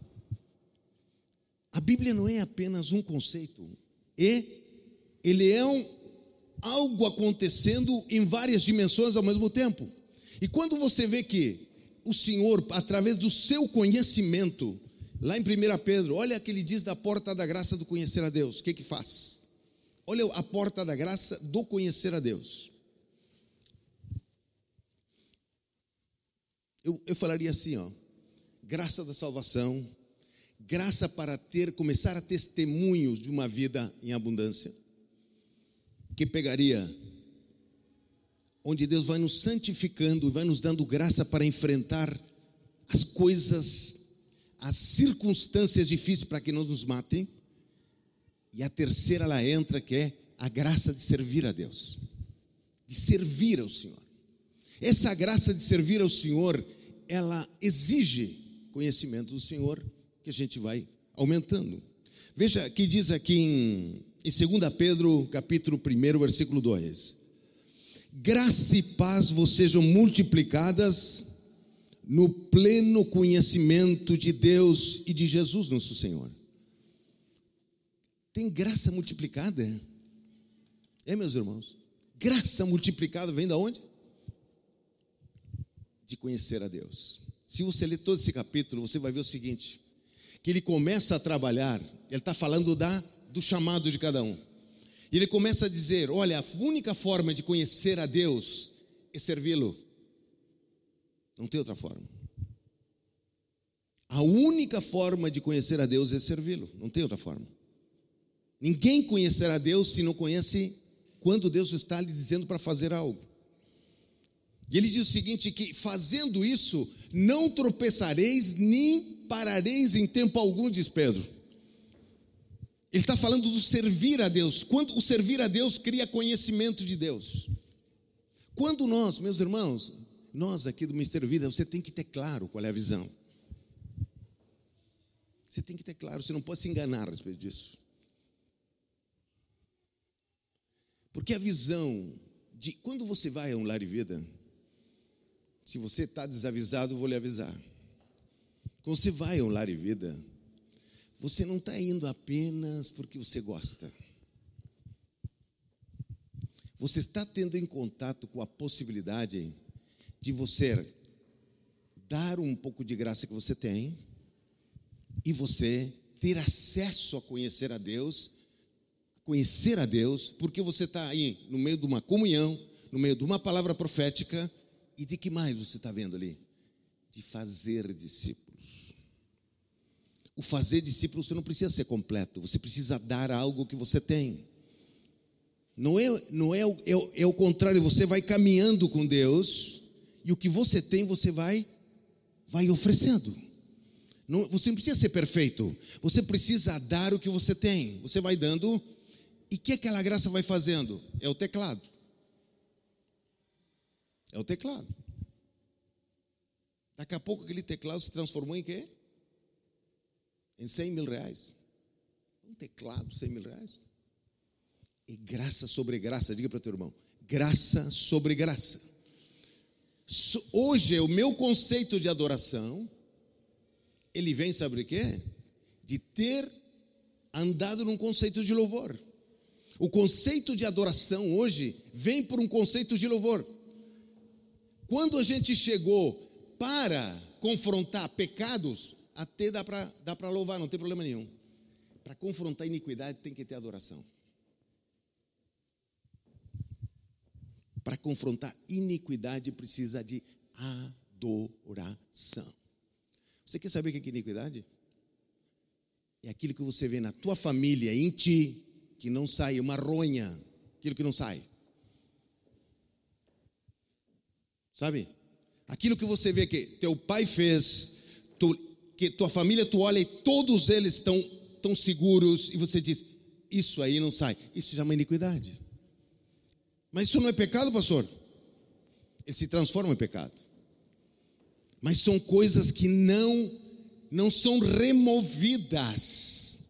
Speaker 2: A Bíblia não é apenas um conceito, e ele é um, algo acontecendo em várias dimensões ao mesmo tempo. E quando você vê que o Senhor, através do seu conhecimento, lá em 1 Pedro, olha que ele diz da porta da graça do conhecer a Deus, o que que faz? Olha a porta da graça do conhecer a Deus. Eu, eu falaria assim, ó, graça da salvação, graça para ter, começar a testemunhos de uma vida em abundância, que pegaria onde Deus vai nos santificando e vai nos dando graça para enfrentar as coisas, as circunstâncias difíceis para que não nos matem. E a terceira ela entra que é a graça de servir a Deus, de servir ao Senhor. Essa graça de servir ao Senhor, ela exige conhecimento do Senhor que a gente vai aumentando. Veja que diz aqui em, em 2 Pedro, capítulo 1, versículo 2: Graça e paz vos sejam multiplicadas no pleno conhecimento de Deus e de Jesus, nosso Senhor. Tem graça multiplicada? É, meus irmãos? Graça multiplicada vem da onde? De conhecer a Deus. Se você ler todo esse capítulo, você vai ver o seguinte: que ele começa a trabalhar, ele está falando da, do chamado de cada um. E ele começa a dizer: olha, a única forma de conhecer a Deus é servi-lo. Não tem outra forma. A única forma de conhecer a Deus é servi-lo, não tem outra forma. Ninguém conhecerá Deus se não conhece quando Deus está lhe dizendo para fazer algo. E ele diz o seguinte: que fazendo isso, não tropeçareis nem parareis em tempo algum, diz Pedro. Ele está falando do servir a Deus. Quando o servir a Deus cria conhecimento de Deus. Quando nós, meus irmãos, nós aqui do Ministério Vida, você tem que ter claro qual é a visão. Você tem que ter claro, você não pode se enganar a respeito disso. Porque a visão de quando você vai a um lar de vida, se você está desavisado, eu vou lhe avisar. Quando você vai a um lar de vida, você não está indo apenas porque você gosta. Você está tendo em contato com a possibilidade de você dar um pouco de graça que você tem e você ter acesso a conhecer a Deus conhecer a Deus, porque você está aí no meio de uma comunhão, no meio de uma palavra profética, e de que mais você está vendo ali? De fazer discípulos. O fazer discípulos você não precisa ser completo, você precisa dar algo que você tem. Não é, não é, é, é o contrário, você vai caminhando com Deus e o que você tem você vai vai oferecendo. Não, você não precisa ser perfeito, você precisa dar o que você tem. Você vai dando e que aquela graça vai fazendo? É o teclado. É o teclado. Daqui a pouco aquele teclado se transformou em quê? Em 100 mil reais. Um teclado, 100 mil reais. E graça sobre graça, diga para o teu irmão: graça sobre graça. Hoje, o meu conceito de adoração, ele vem, sabe o quê? De ter andado num conceito de louvor. O conceito de adoração hoje vem por um conceito de louvor. Quando a gente chegou para confrontar pecados, até dá para dá louvar, não tem problema nenhum. Para confrontar iniquidade tem que ter adoração. Para confrontar iniquidade precisa de adoração. Você quer saber o que é iniquidade? É aquilo que você vê na tua família, em ti, que não sai, uma ronha, aquilo que não sai. Sabe? Aquilo que você vê que teu pai fez, tu, que tua família tu olha e todos eles estão tão seguros e você diz: Isso aí não sai. Isso já é uma iniquidade. Mas isso não é pecado, pastor? Ele se transforma em pecado. Mas são coisas que não não são removidas.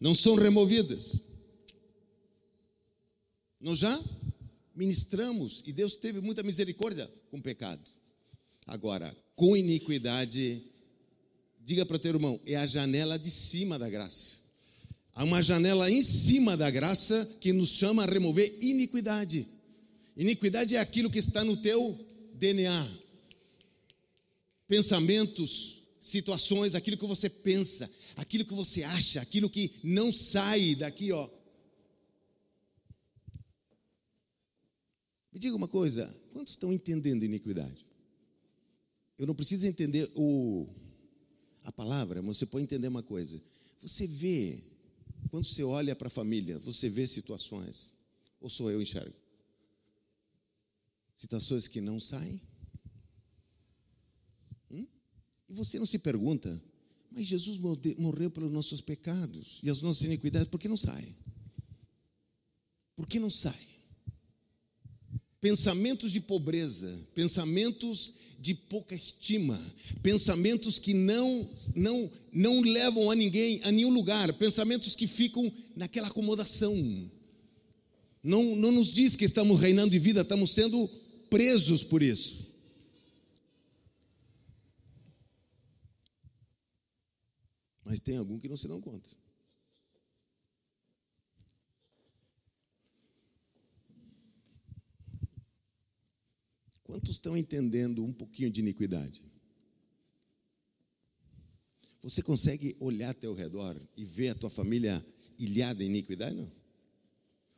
Speaker 2: Não são removidas. Nós já ministramos e Deus teve muita misericórdia com o pecado. Agora, com iniquidade, diga para o teu irmão, é a janela de cima da graça. Há uma janela em cima da graça que nos chama a remover iniquidade. Iniquidade é aquilo que está no teu DNA. Pensamentos, situações, aquilo que você pensa, aquilo que você acha, aquilo que não sai daqui, ó, Me diga uma coisa: quantos estão entendendo iniquidade? Eu não preciso entender o, a palavra, você pode entender uma coisa. Você vê, quando você olha para a família, você vê situações, ou sou eu enxergo? Situações que não saem? Hum? E você não se pergunta, mas Jesus morreu pelos nossos pecados e as nossas iniquidades, por que não sai? Por que não sai? pensamentos de pobreza, pensamentos de pouca estima, pensamentos que não não não levam a ninguém a nenhum lugar, pensamentos que ficam naquela acomodação. Não, não nos diz que estamos reinando de vida, estamos sendo presos por isso. Mas tem algum que não se dão conta. Quantos estão entendendo um pouquinho de iniquidade? Você consegue olhar ao teu redor e ver a tua família ilhada em iniquidade? Não.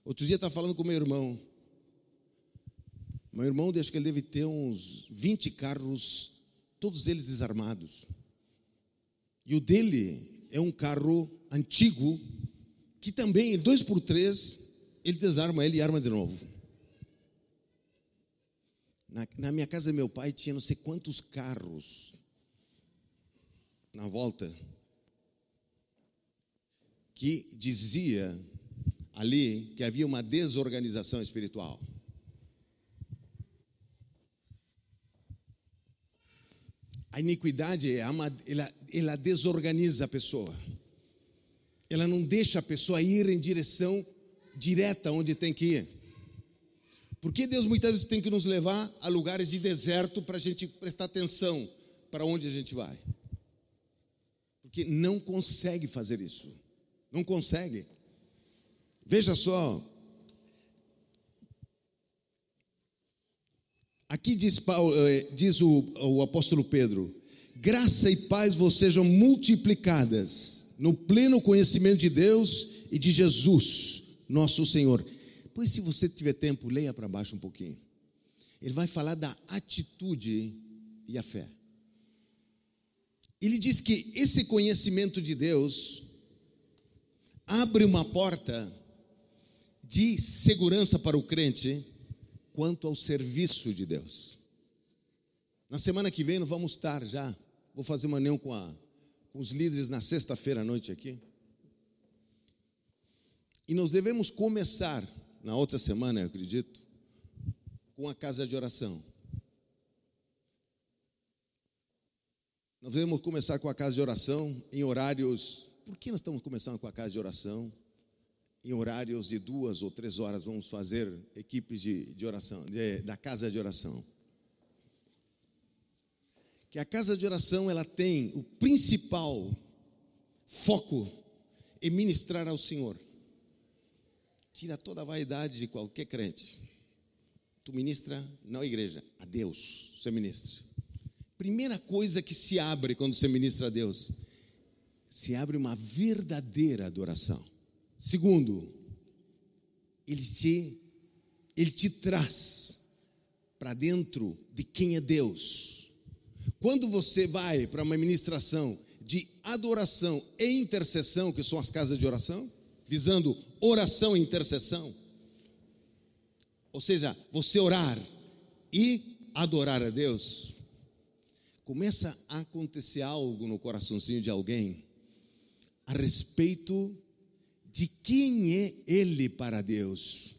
Speaker 2: Outro dia estava falando com meu irmão. Meu irmão, acho que ele deve ter uns 20 carros, todos eles desarmados. E o dele é um carro antigo, que também, dois por três, ele desarma ele e arma de novo. Na, na minha casa, meu pai tinha não sei quantos carros na volta que dizia ali que havia uma desorganização espiritual. A iniquidade, é ela, ela desorganiza a pessoa. Ela não deixa a pessoa ir em direção direta onde tem que ir. Por que Deus muitas vezes tem que nos levar a lugares de deserto para a gente prestar atenção para onde a gente vai? Porque não consegue fazer isso. Não consegue. Veja só. Aqui diz, eh, diz o, o apóstolo Pedro: graça e paz vos sejam multiplicadas no pleno conhecimento de Deus e de Jesus, nosso Senhor. Pois, se você tiver tempo, leia para baixo um pouquinho. Ele vai falar da atitude e a fé. Ele diz que esse conhecimento de Deus abre uma porta de segurança para o crente quanto ao serviço de Deus. Na semana que vem nós vamos estar já, vou fazer uma reunião com, a, com os líderes na sexta-feira à noite aqui. E nós devemos começar, na outra semana, eu acredito, com a casa de oração. Nós devemos começar com a casa de oração em horários. Por que nós estamos começando com a casa de oração? Em horários de duas ou três horas, vamos fazer equipes de, de oração, de, da casa de oração. Que a casa de oração ela tem o principal foco em ministrar ao Senhor. Tira toda a vaidade de qualquer crente. Tu ministra não a igreja, a Deus, você ministra. Primeira coisa que se abre quando você ministra a Deus, se abre uma verdadeira adoração. Segundo, ele te ele te traz para dentro de quem é Deus. Quando você vai para uma ministração de adoração e intercessão, que são as casas de oração, visando oração e intercessão, ou seja, você orar e adorar a Deus, começa a acontecer algo no coraçãozinho de alguém a respeito de quem é Ele para Deus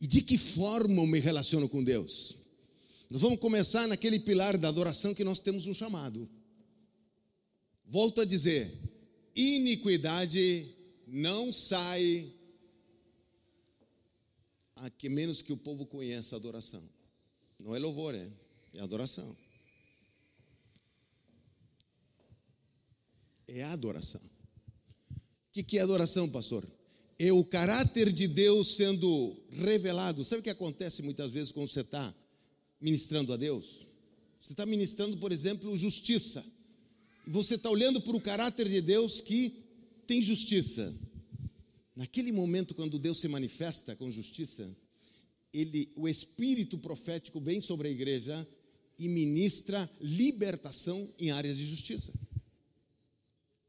Speaker 2: e de que forma eu me relaciono com Deus. Nós vamos começar naquele pilar da adoração que nós temos um chamado. Volto a dizer: iniquidade não sai a que menos que o povo conheça a adoração. Não é louvor, é, é adoração. é adoração. O que é adoração, pastor? É o caráter de Deus sendo revelado. Sabe o que acontece muitas vezes quando você está ministrando a Deus? Você está ministrando, por exemplo, justiça. Você está olhando para o caráter de Deus que tem justiça. Naquele momento, quando Deus se manifesta com justiça, ele, o espírito profético vem sobre a igreja e ministra libertação em áreas de justiça.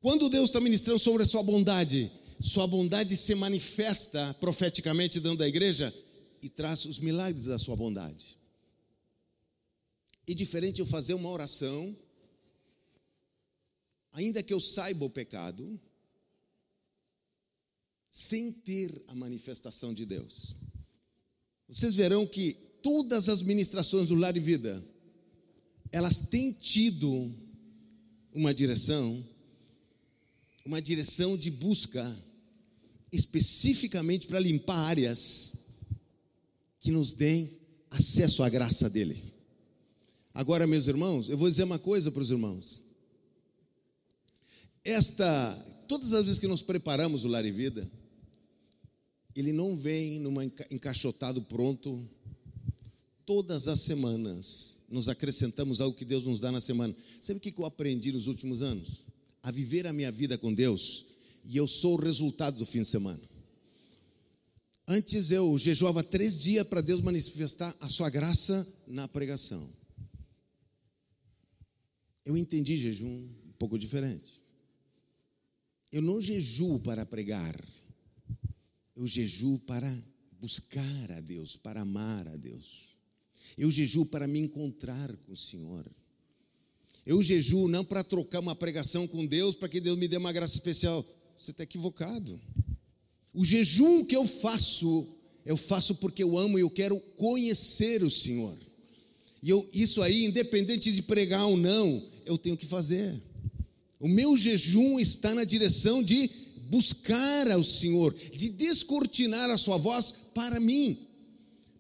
Speaker 2: Quando Deus está ministrando sobre a sua bondade, sua bondade se manifesta profeticamente dentro da igreja e traz os milagres da sua bondade. E diferente eu fazer uma oração, ainda que eu saiba o pecado, sem ter a manifestação de Deus. Vocês verão que todas as ministrações do lar e vida, elas têm tido uma direção uma direção de busca especificamente para limpar áreas que nos deem acesso à graça dele. Agora, meus irmãos, eu vou dizer uma coisa para os irmãos. Esta, todas as vezes que nós preparamos o Lar e Vida, ele não vem numa encaixotado pronto. Todas as semanas nos acrescentamos algo que Deus nos dá na semana. Sabe o que eu aprendi nos últimos anos? a viver a minha vida com Deus e eu sou o resultado do fim de semana. Antes eu jejuava três dias para Deus manifestar a sua graça na pregação. Eu entendi jejum um pouco diferente. Eu não jejuo para pregar, eu jejuo para buscar a Deus, para amar a Deus. Eu jejuo para me encontrar com o Senhor. Eu jejuo não para trocar uma pregação com Deus, para que Deus me dê uma graça especial. Você está equivocado. O jejum que eu faço, eu faço porque eu amo e eu quero conhecer o Senhor. E eu, isso aí, independente de pregar ou não, eu tenho que fazer. O meu jejum está na direção de buscar ao Senhor, de descortinar a sua voz para mim,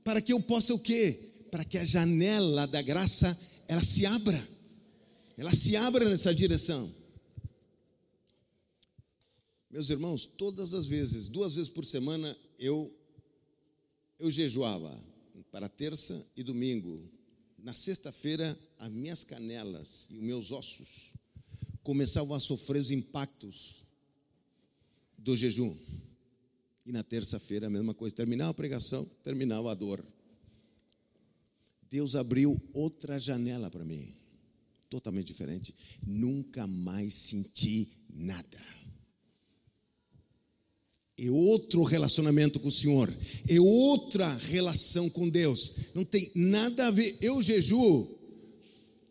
Speaker 2: para que eu possa o quê? Para que a janela da graça ela se abra. Ela se abra nessa direção. Meus irmãos, todas as vezes, duas vezes por semana, eu eu jejuava para terça e domingo. Na sexta-feira, as minhas canelas e os meus ossos começavam a sofrer os impactos do jejum. E na terça-feira a mesma coisa, terminava a pregação, terminava a dor. Deus abriu outra janela para mim, totalmente diferente. Nunca mais senti nada. É outro relacionamento com o Senhor, é outra relação com Deus. Não tem nada a ver. Eu jejuo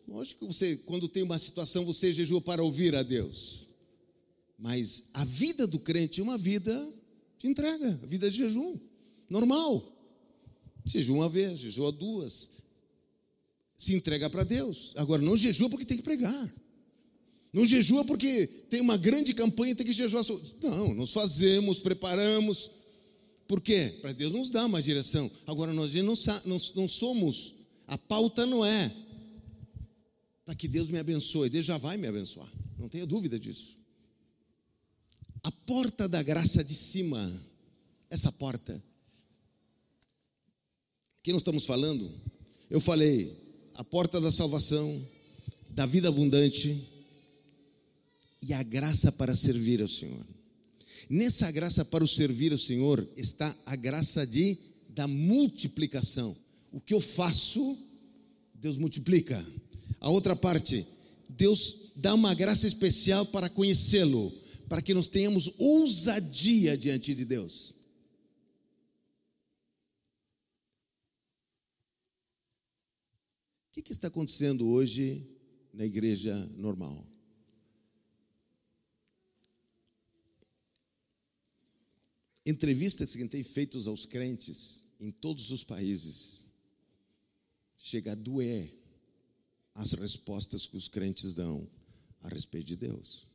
Speaker 2: Lógico que você, quando tem uma situação, você jejua para ouvir a Deus. Mas a vida do crente é uma vida de entrega, a vida de jejum, normal. Jejua uma vez, jejua duas. Se entrega para Deus. Agora, não jejua porque tem que pregar. Não jejua porque tem uma grande campanha e tem que jejuar. Não, nós fazemos, preparamos. Por quê? Para Deus nos dar uma direção. Agora, nós não, não somos, a pauta não é para que Deus me abençoe. Deus já vai me abençoar, não tenha dúvida disso. A porta da graça de cima, essa porta, que nós estamos falando, eu falei, a porta da salvação, da vida abundante e a graça para servir ao Senhor. Nessa graça para o servir ao Senhor está a graça de da multiplicação. O que eu faço, Deus multiplica. A outra parte, Deus dá uma graça especial para conhecê-lo, para que nós tenhamos ousadia diante de Deus. O que, que está acontecendo hoje na igreja normal? Entrevistas que tem feitos aos crentes em todos os países chega a doer as respostas que os crentes dão a respeito de Deus.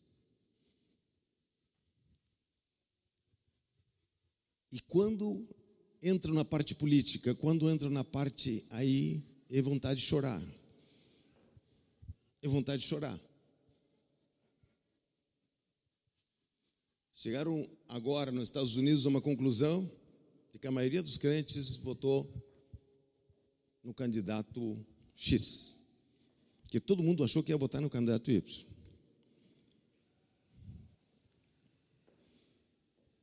Speaker 2: E quando entra na parte política, quando entra na parte aí, é vontade de chorar. É vontade de chorar. Chegaram agora nos Estados Unidos a uma conclusão de que a maioria dos crentes votou no candidato X que todo mundo achou que ia votar no candidato Y.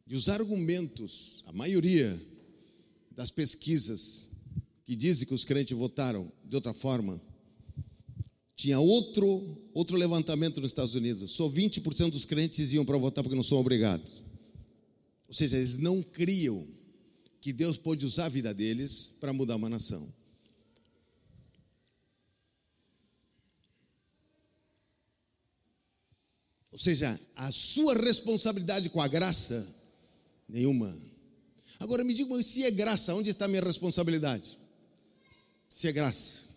Speaker 2: E os argumentos, a maioria das pesquisas que dizem que os crentes votaram de outra forma, tinha outro, outro levantamento nos Estados Unidos. Só 20% dos crentes iam para votar porque não são obrigados. Ou seja, eles não criam que Deus pode usar a vida deles para mudar uma nação. Ou seja, a sua responsabilidade com a graça, nenhuma. Agora me diga, se é graça, onde está a minha responsabilidade? Se é graça.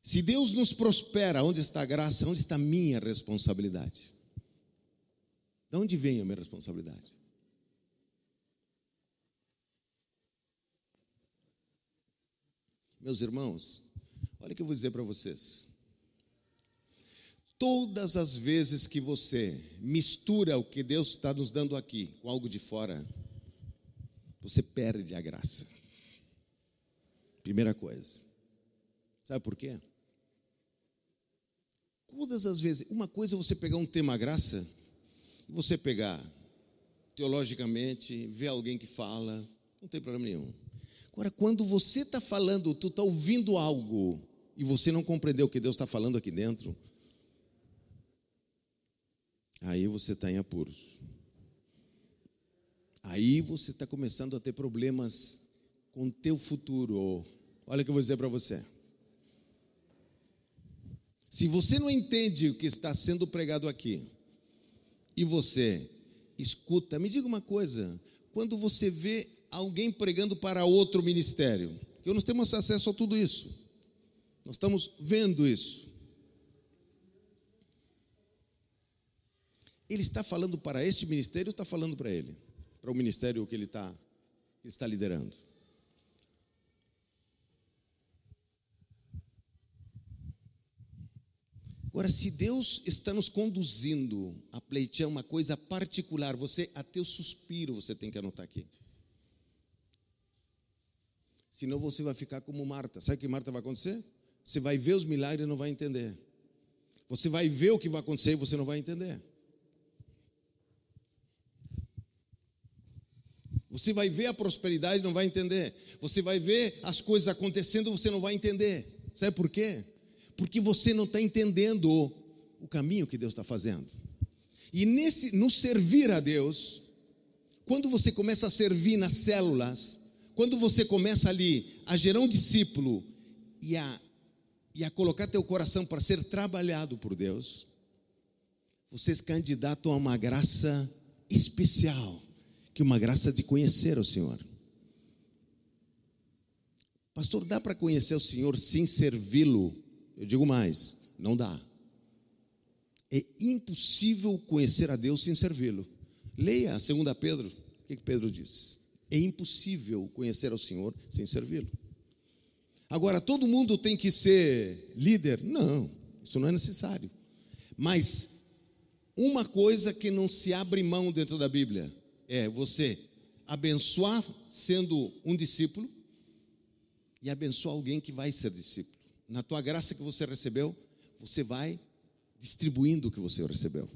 Speaker 2: Se Deus nos prospera, onde está a graça? Onde está a minha responsabilidade? De onde vem a minha responsabilidade? Meus irmãos, olha o que eu vou dizer para vocês. Todas as vezes que você mistura o que Deus está nos dando aqui com algo de fora, você perde a graça. Primeira coisa. Sabe por quê? Todas as vezes, uma coisa é você pegar um tema graça, você pegar teologicamente, ver alguém que fala, não tem problema nenhum. Agora, quando você está falando, tu está ouvindo algo e você não compreendeu o que Deus está falando aqui dentro, aí você está em apuros. Aí você está começando a ter problemas com o teu futuro. Olha o que eu vou dizer para você. Se você não entende o que está sendo pregado aqui, e você escuta, me diga uma coisa: quando você vê alguém pregando para outro ministério, que nós temos acesso a tudo isso, nós estamos vendo isso. Ele está falando para este ministério ou está falando para ele? Para o ministério que ele está, que está liderando? Agora, se Deus está nos conduzindo a pleitear uma coisa particular, você, até o suspiro, você tem que anotar aqui. Senão você vai ficar como Marta. Sabe o que Marta vai acontecer? Você vai ver os milagres e não vai entender. Você vai ver o que vai acontecer e você não vai entender. Você vai ver a prosperidade e não vai entender. Você vai ver as coisas acontecendo e você não vai entender. Sabe por quê? porque você não está entendendo o caminho que Deus está fazendo. E nesse, no servir a Deus, quando você começa a servir nas células, quando você começa ali a gerar um discípulo e a, e a colocar teu coração para ser trabalhado por Deus, você é candidato a uma graça especial, que uma graça de conhecer o Senhor. Pastor, dá para conhecer o Senhor sem servi-lo eu digo mais: não dá. É impossível conhecer a Deus sem servi-lo. Leia 2 Pedro, o que Pedro diz? É impossível conhecer ao Senhor sem servi-lo. Agora, todo mundo tem que ser líder? Não, isso não é necessário. Mas uma coisa que não se abre mão dentro da Bíblia é você abençoar sendo um discípulo e abençoar alguém que vai ser discípulo na tua graça que você recebeu, você vai distribuindo o que você recebeu.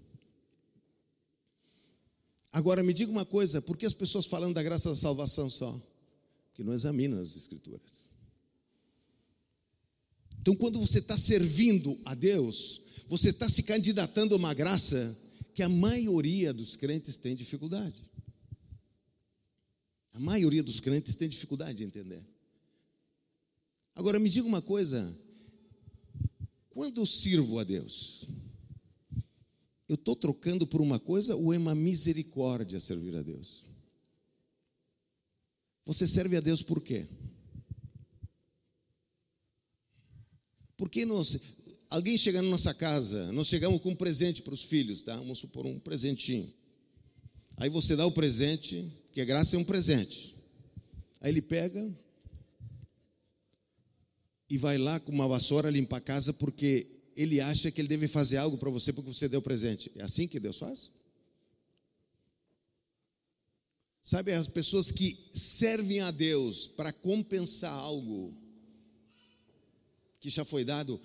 Speaker 2: Agora me diga uma coisa, por que as pessoas falam da graça da salvação só? Porque não examinam as escrituras. Então, quando você está servindo a Deus, você está se candidatando a uma graça que a maioria dos crentes tem dificuldade. A maioria dos crentes tem dificuldade de entender. Agora me diga uma coisa: quando eu sirvo a Deus, eu estou trocando por uma coisa ou é uma misericórdia servir a Deus? Você serve a Deus por quê? Porque nós, alguém chega na nossa casa, nós chegamos com um presente para os filhos, tá? Vamos supor um presentinho. Aí você dá o presente, que a graça é um presente. Aí ele pega, e vai lá com uma vassoura limpar a casa porque ele acha que ele deve fazer algo para você porque você deu presente. É assim que Deus faz? Sabe, as pessoas que servem a Deus para compensar algo que já foi dado,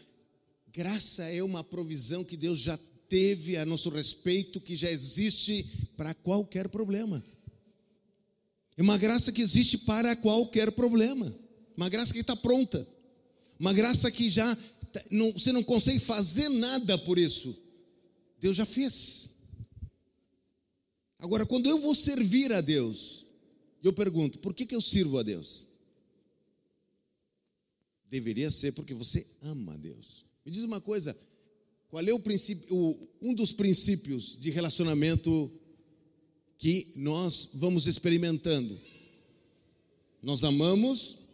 Speaker 2: graça é uma provisão que Deus já teve a nosso respeito, que já existe para qualquer problema. É uma graça que existe para qualquer problema. Uma graça que está pronta. Uma graça que já não, você não consegue fazer nada por isso. Deus já fez. Agora, quando eu vou servir a Deus, eu pergunto: por que, que eu sirvo a Deus? Deveria ser porque você ama a Deus. Me diz uma coisa: qual é o princípio, o, um dos princípios de relacionamento que nós vamos experimentando? Nós amamos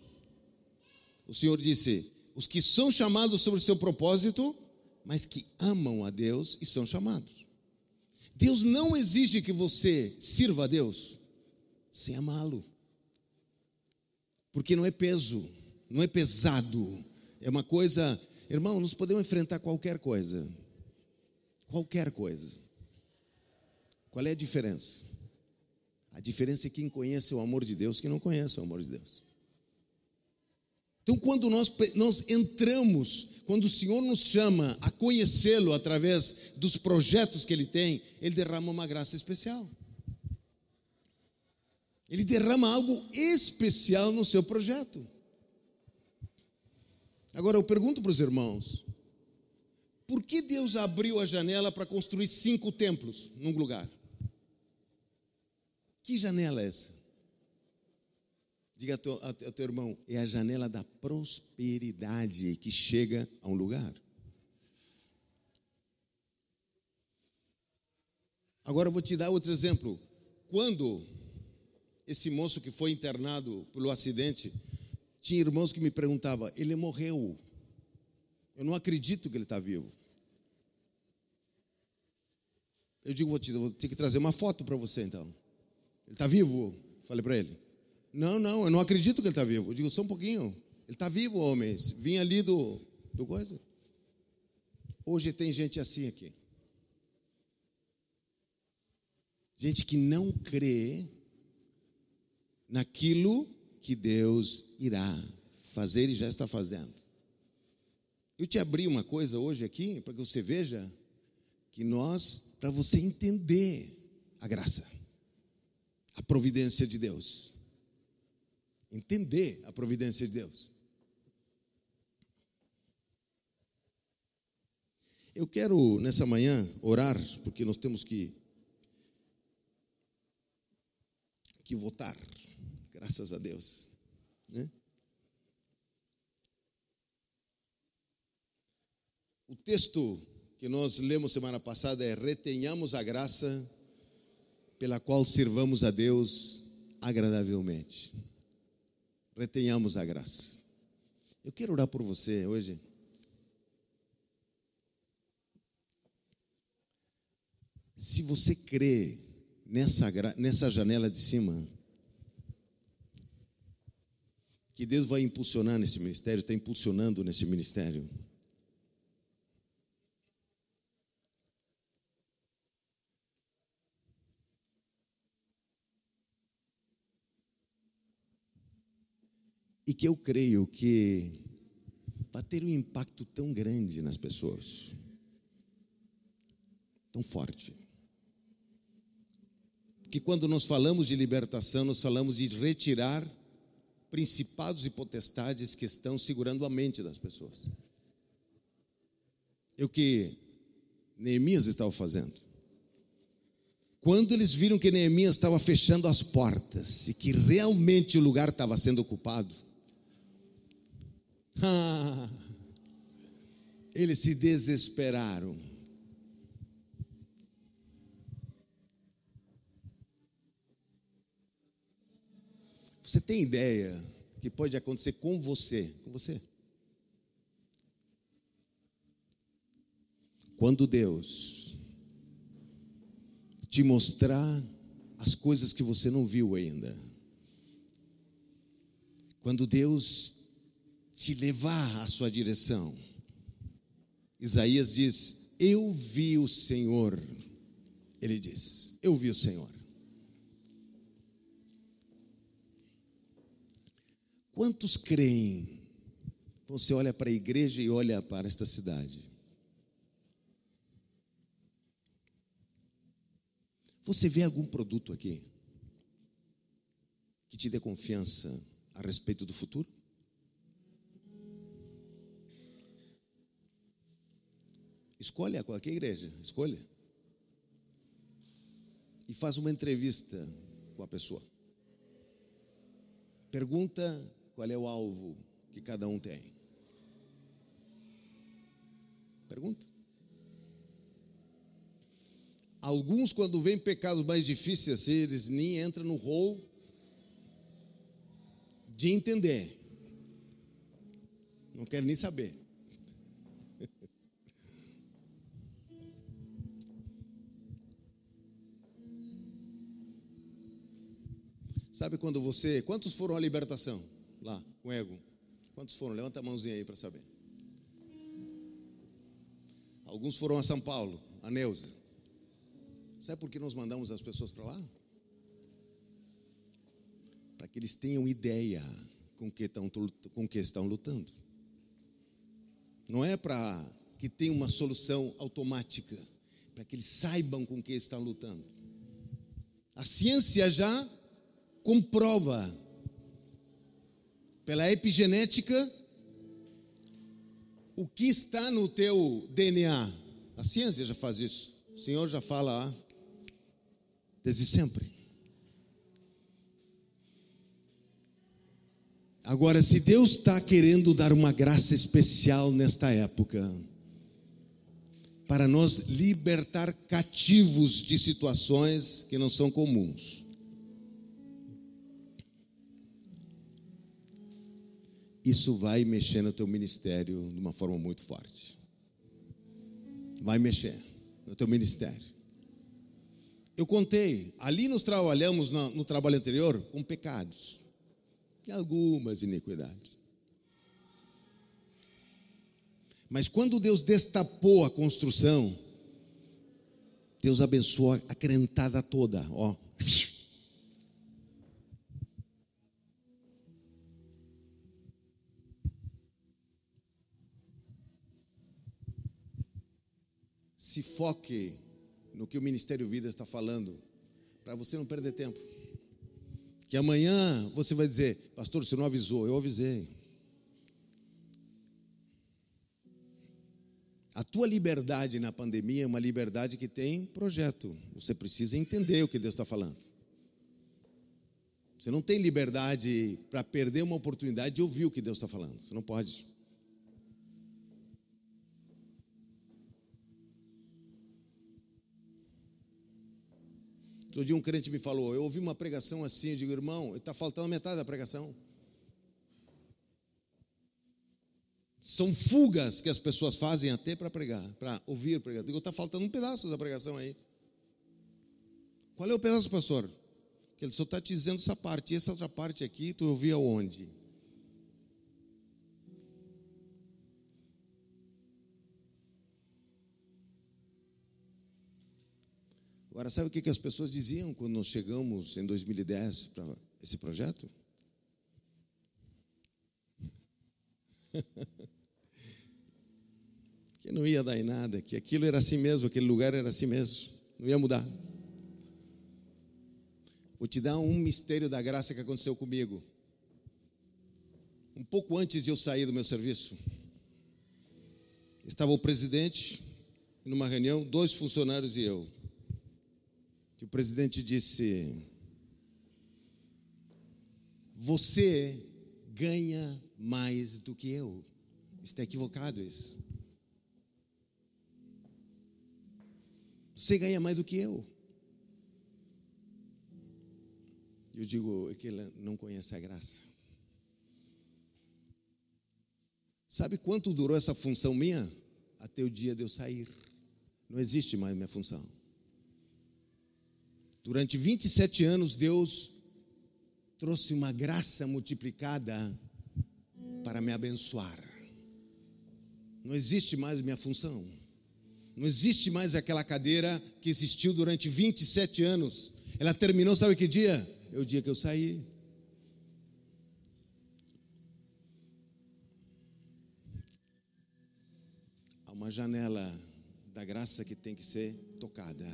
Speaker 2: o Senhor disse: os que são chamados sobre o seu propósito, mas que amam a Deus e são chamados. Deus não exige que você sirva a Deus sem amá-lo. Porque não é peso, não é pesado. É uma coisa, irmão, nós podemos enfrentar qualquer coisa. Qualquer coisa. Qual é a diferença? A diferença é quem conhece o amor de Deus, quem não conhece o amor de Deus. Então, quando nós, nós entramos, quando o Senhor nos chama a conhecê-lo através dos projetos que ele tem, ele derrama uma graça especial. Ele derrama algo especial no seu projeto. Agora eu pergunto para os irmãos: por que Deus abriu a janela para construir cinco templos num lugar? Que janela é essa? Diga ao teu, ao teu irmão, é a janela da prosperidade que chega a um lugar. Agora eu vou te dar outro exemplo. Quando esse moço que foi internado pelo acidente, tinha irmãos que me perguntavam: ele morreu. Eu não acredito que ele está vivo. Eu digo: vou, te, vou ter que trazer uma foto para você então. Ele está vivo? Falei para ele. Não, não, eu não acredito que ele está vivo. Eu digo, só um pouquinho. Ele está vivo, homem. Vim ali do, do coisa. Hoje tem gente assim aqui. Gente que não crê naquilo que Deus irá fazer e já está fazendo. Eu te abri uma coisa hoje aqui para que você veja que nós, para você entender a graça, a providência de Deus entender a providência de Deus. Eu quero nessa manhã orar, porque nós temos que que votar, graças a Deus, né? O texto que nós lemos semana passada é: retenhamos a graça pela qual servamos a Deus agradavelmente retenhamos a graça. Eu quero orar por você hoje. Se você crê nessa, nessa janela de cima, que Deus vai impulsionar nesse ministério, está impulsionando nesse ministério. E que eu creio que vai ter um impacto tão grande nas pessoas, tão forte. Que quando nós falamos de libertação, nós falamos de retirar principados e potestades que estão segurando a mente das pessoas. É o que Neemias estava fazendo. Quando eles viram que Neemias estava fechando as portas e que realmente o lugar estava sendo ocupado, ah, eles se desesperaram. Você tem ideia que pode acontecer com você, com você? Quando Deus te mostrar as coisas que você não viu ainda. Quando Deus te levar à sua direção. Isaías diz: Eu vi o Senhor. Ele diz: Eu vi o Senhor. Quantos creem? Você olha para a igreja e olha para esta cidade. Você vê algum produto aqui que te dê confiança a respeito do futuro? Escolha qualquer igreja, escolha. E faz uma entrevista com a pessoa. Pergunta qual é o alvo que cada um tem. Pergunta. Alguns, quando vêm pecados mais difíceis assim, eles nem entram no rol de entender. Não querem nem saber. Sabe quando você. Quantos foram à libertação? Lá, com ego. Quantos foram? Levanta a mãozinha aí para saber. Alguns foram a São Paulo, a Neuza. Sabe por que nós mandamos as pessoas para lá? Para que eles tenham ideia com que, estão, com que estão lutando. Não é para que tenha uma solução automática, para que eles saibam com que estão lutando. A ciência já comprova pela epigenética o que está no teu DNA. A ciência já faz isso. O Senhor já fala desde sempre. Agora, se Deus está querendo dar uma graça especial nesta época, para nos libertar cativos de situações que não são comuns. Isso vai mexer no teu ministério de uma forma muito forte. Vai mexer no teu ministério. Eu contei, ali nós trabalhamos no, no trabalho anterior com pecados e algumas iniquidades. Mas quando Deus destapou a construção, Deus abençoou a crentada toda, ó. Se foque no que o Ministério Vida está falando, para você não perder tempo. Que amanhã você vai dizer, pastor, você não avisou, eu avisei. A tua liberdade na pandemia é uma liberdade que tem projeto. Você precisa entender o que Deus está falando. Você não tem liberdade para perder uma oportunidade de ouvir o que Deus está falando. Você não pode. Outro dia um crente me falou, eu ouvi uma pregação assim, eu digo, irmão, está faltando metade da pregação. São fugas que as pessoas fazem até para pregar, para ouvir pregar. Digo, está faltando um pedaço da pregação aí. Qual é o pedaço, pastor? Que ele só está te dizendo essa parte, e essa outra parte aqui, tu ouvia onde? Agora, sabe o que as pessoas diziam quando nós chegamos em 2010 para esse projeto? que não ia dar em nada, que aquilo era assim mesmo, aquele lugar era assim mesmo, não ia mudar. Vou te dar um mistério da graça que aconteceu comigo. Um pouco antes de eu sair do meu serviço, estava o presidente numa reunião, dois funcionários e eu que o presidente disse: Você ganha mais do que eu. Está equivocado isso. Você ganha mais do que eu. Eu digo é que ele não conhece a graça. Sabe quanto durou essa função minha? Até o dia de eu sair. Não existe mais minha função. Durante 27 anos, Deus trouxe uma graça multiplicada para me abençoar. Não existe mais minha função. Não existe mais aquela cadeira que existiu durante 27 anos. Ela terminou, sabe que dia? É o dia que eu saí. Há uma janela da graça que tem que ser tocada.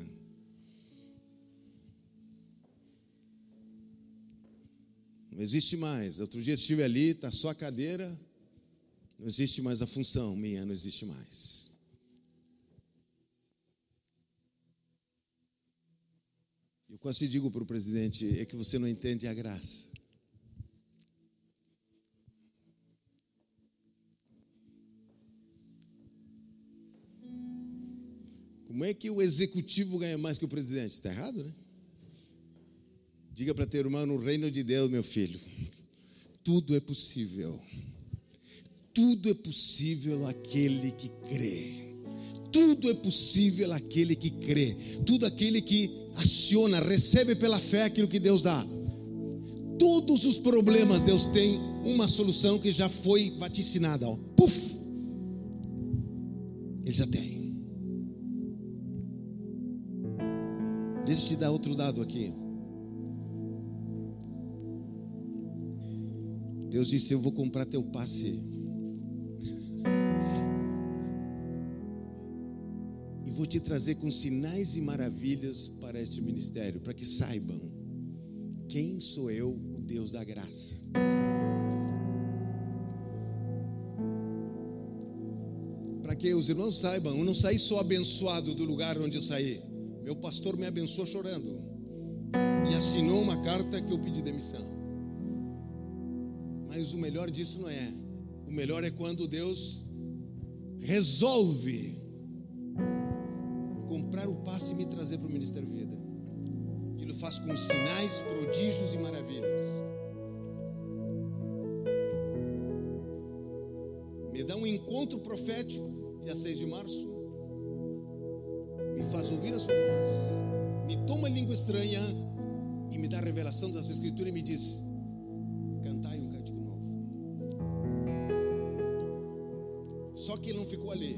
Speaker 2: Não existe mais. Outro dia estive ali, está só a cadeira. Não existe mais a função minha, não existe mais. Eu quase digo para o presidente: é que você não entende a graça. Como é que o executivo ganha mais que o presidente? Está errado, né? Diga para teu irmão, no reino de Deus, meu filho, tudo é possível. Tudo é possível aquele que crê. Tudo é possível aquele que crê. Tudo aquele que aciona, recebe pela fé aquilo que Deus dá. Todos os problemas, Deus tem uma solução que já foi vaticinada. Ó. Puf! Ele já tem. Deixa eu te dar outro dado aqui. Deus disse: Eu vou comprar teu passe. te trazer com sinais e maravilhas para este ministério, para que saibam quem sou eu, o Deus da graça. Para que os irmãos saibam, eu não saí só abençoado do lugar onde eu saí. Meu pastor me abençoou chorando e assinou uma carta que eu pedi demissão. Mas o melhor disso não é. O melhor é quando Deus resolve comprar o passe e me trazer para o Ministério Vida. Ele faz com sinais, prodígios e maravilhas. Me dá um encontro profético, dia 6 de março. Me faz ouvir a sua voz. Me toma língua estranha e me dá a revelação das Escrituras e me diz: Só que ele não ficou ali.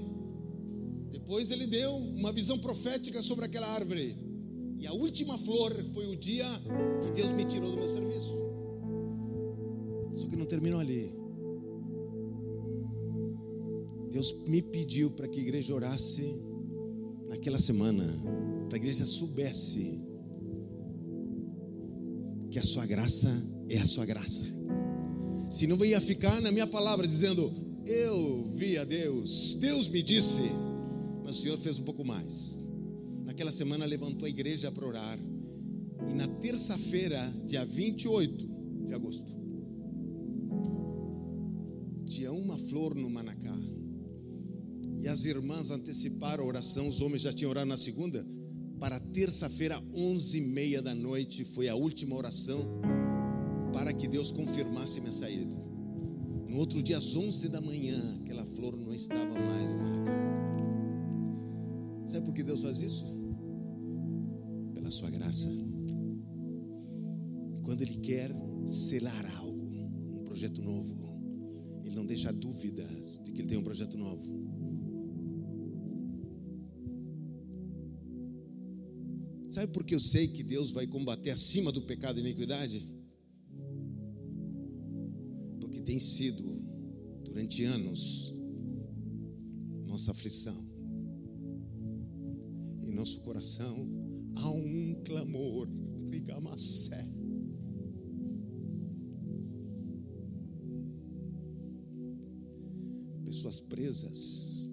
Speaker 2: Depois ele deu uma visão profética sobre aquela árvore. E a última flor foi o dia que Deus me tirou do meu serviço. Só que não terminou ali. Deus me pediu para que a igreja orasse naquela semana, para a igreja soubesse que a sua graça é a sua graça. Se não ia ficar na minha palavra dizendo, eu vi a Deus, Deus me disse, mas o Senhor fez um pouco mais. Naquela semana levantou a igreja para orar. E na terça-feira, dia 28 de agosto, tinha uma flor no Manacá. E as irmãs anteciparam a oração, os homens já tinham orado na segunda. Para terça-feira, onze e meia da noite, foi a última oração para que Deus confirmasse minha saída. No outro dia, às onze da manhã, aquela flor não estava mais no Manacá. Sabe por que Deus faz isso? Pela sua graça. Quando Ele quer selar algo, um projeto novo, Ele não deixa dúvidas de que Ele tem um projeto novo. Sabe por que eu sei que Deus vai combater acima do pecado e iniquidade? Tem sido, durante anos, nossa aflição. Em nosso coração há um clamor, Rigamacé. Pessoas presas,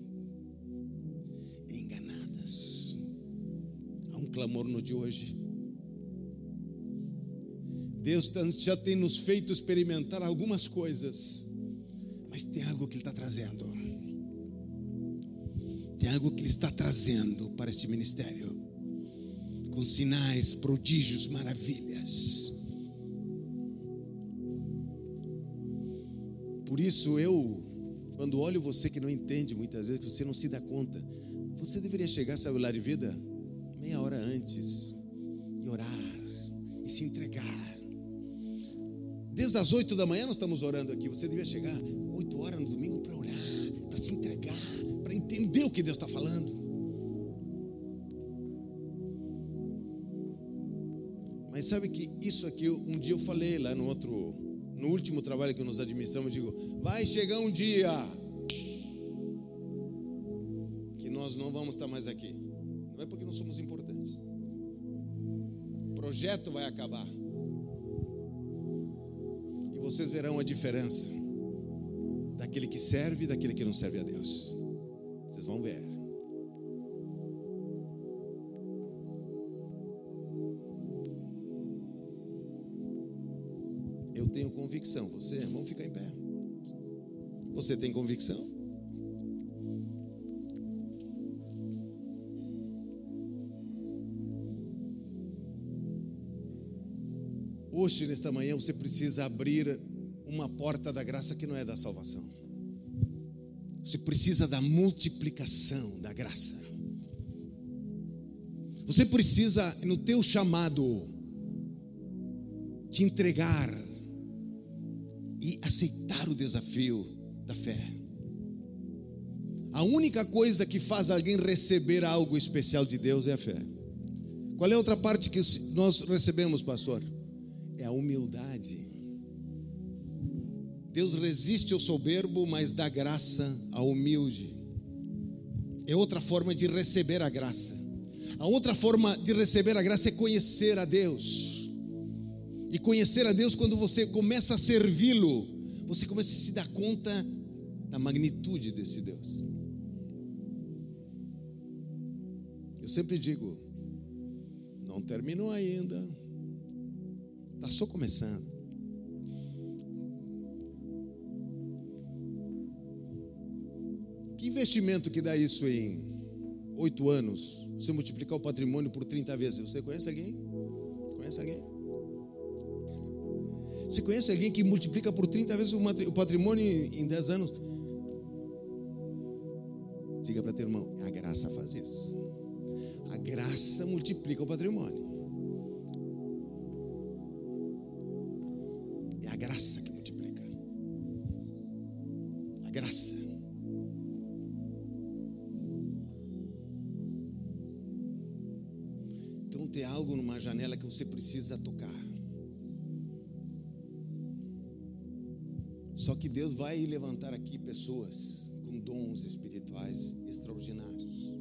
Speaker 2: enganadas. Há um clamor no de hoje. Deus já tem nos feito experimentar algumas coisas, mas tem algo que Ele está trazendo. Tem algo que Ele está trazendo para este ministério, com sinais, prodígios, maravilhas. Por isso eu, quando olho você que não entende muitas vezes, que você não se dá conta, você deveria chegar, sabe, o lar de vida, meia hora antes, e orar, e se entregar. Desde as oito da manhã nós estamos orando aqui. Você devia chegar oito horas no domingo para orar, para se entregar, para entender o que Deus está falando. Mas sabe que isso aqui, um dia eu falei lá no outro, no último trabalho que nós administramos, eu digo, vai chegar um dia que nós não vamos estar mais aqui. Não é porque não somos importantes. O projeto vai acabar. Vocês verão a diferença daquele que serve e daquele que não serve a Deus. Vocês vão ver. Eu tenho convicção. Você, vamos ficar em pé. Você tem convicção? Hoje, nesta manhã, você precisa abrir uma porta da graça que não é da salvação. Você precisa da multiplicação da graça. Você precisa, no teu chamado, te entregar e aceitar o desafio da fé. A única coisa que faz alguém receber algo especial de Deus é a fé. Qual é a outra parte que nós recebemos, pastor? É a humildade. Deus resiste ao soberbo, mas dá graça ao humilde. é outra forma de receber a graça. A outra forma de receber a graça é conhecer a Deus. E conhecer a Deus quando você começa a servi-lo, você começa a se dar conta da magnitude desse Deus. Eu sempre digo, não terminou ainda, está só começando. Que investimento que dá isso em oito anos? Você multiplicar o patrimônio por 30 vezes. Você conhece alguém? Conhece alguém? Você conhece alguém que multiplica por 30 vezes o patrimônio em 10 anos? Diga para teu irmão, a graça faz isso. A graça multiplica o patrimônio. Você precisa tocar. Só que Deus vai levantar aqui pessoas com dons espirituais extraordinários.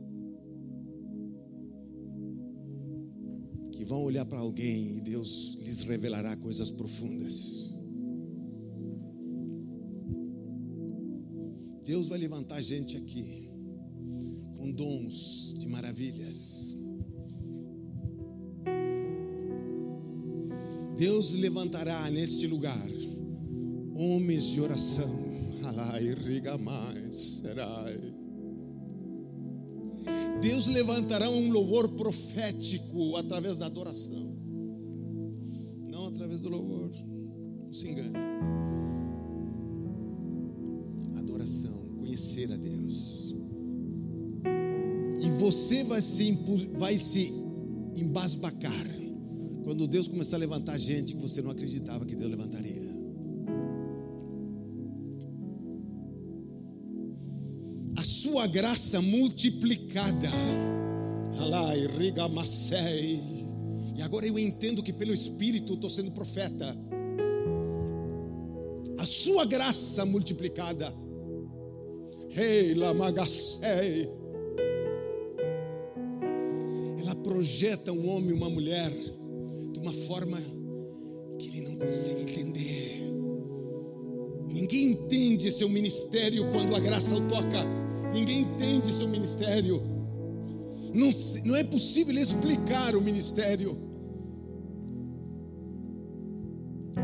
Speaker 2: Que vão olhar para alguém e Deus lhes revelará coisas profundas. Deus vai levantar gente aqui com dons de maravilhas. Deus levantará neste lugar homens de oração. Deus levantará um louvor profético através da adoração, não através do louvor. Não se engane. Adoração, conhecer a Deus. E você vai se, vai se embasbacar quando Deus começar a levantar gente que você não acreditava que Deus levantaria. sua graça multiplicada. E agora eu entendo que pelo Espírito estou sendo profeta. A sua graça multiplicada. Rei. Ela projeta um homem e uma mulher uma forma que ele não consegue entender. Ninguém entende seu ministério quando a graça o toca ninguém entende seu ministério. Não, não é possível explicar o ministério.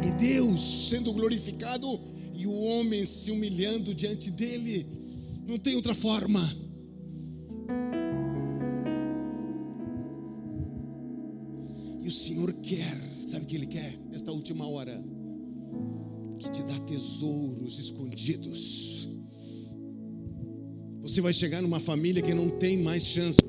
Speaker 2: E Deus sendo glorificado e o homem se humilhando diante dele. Não tem outra forma. O Senhor quer, sabe o que Ele quer? Nesta última hora, que te dá tesouros escondidos você vai chegar numa família que não tem mais chance.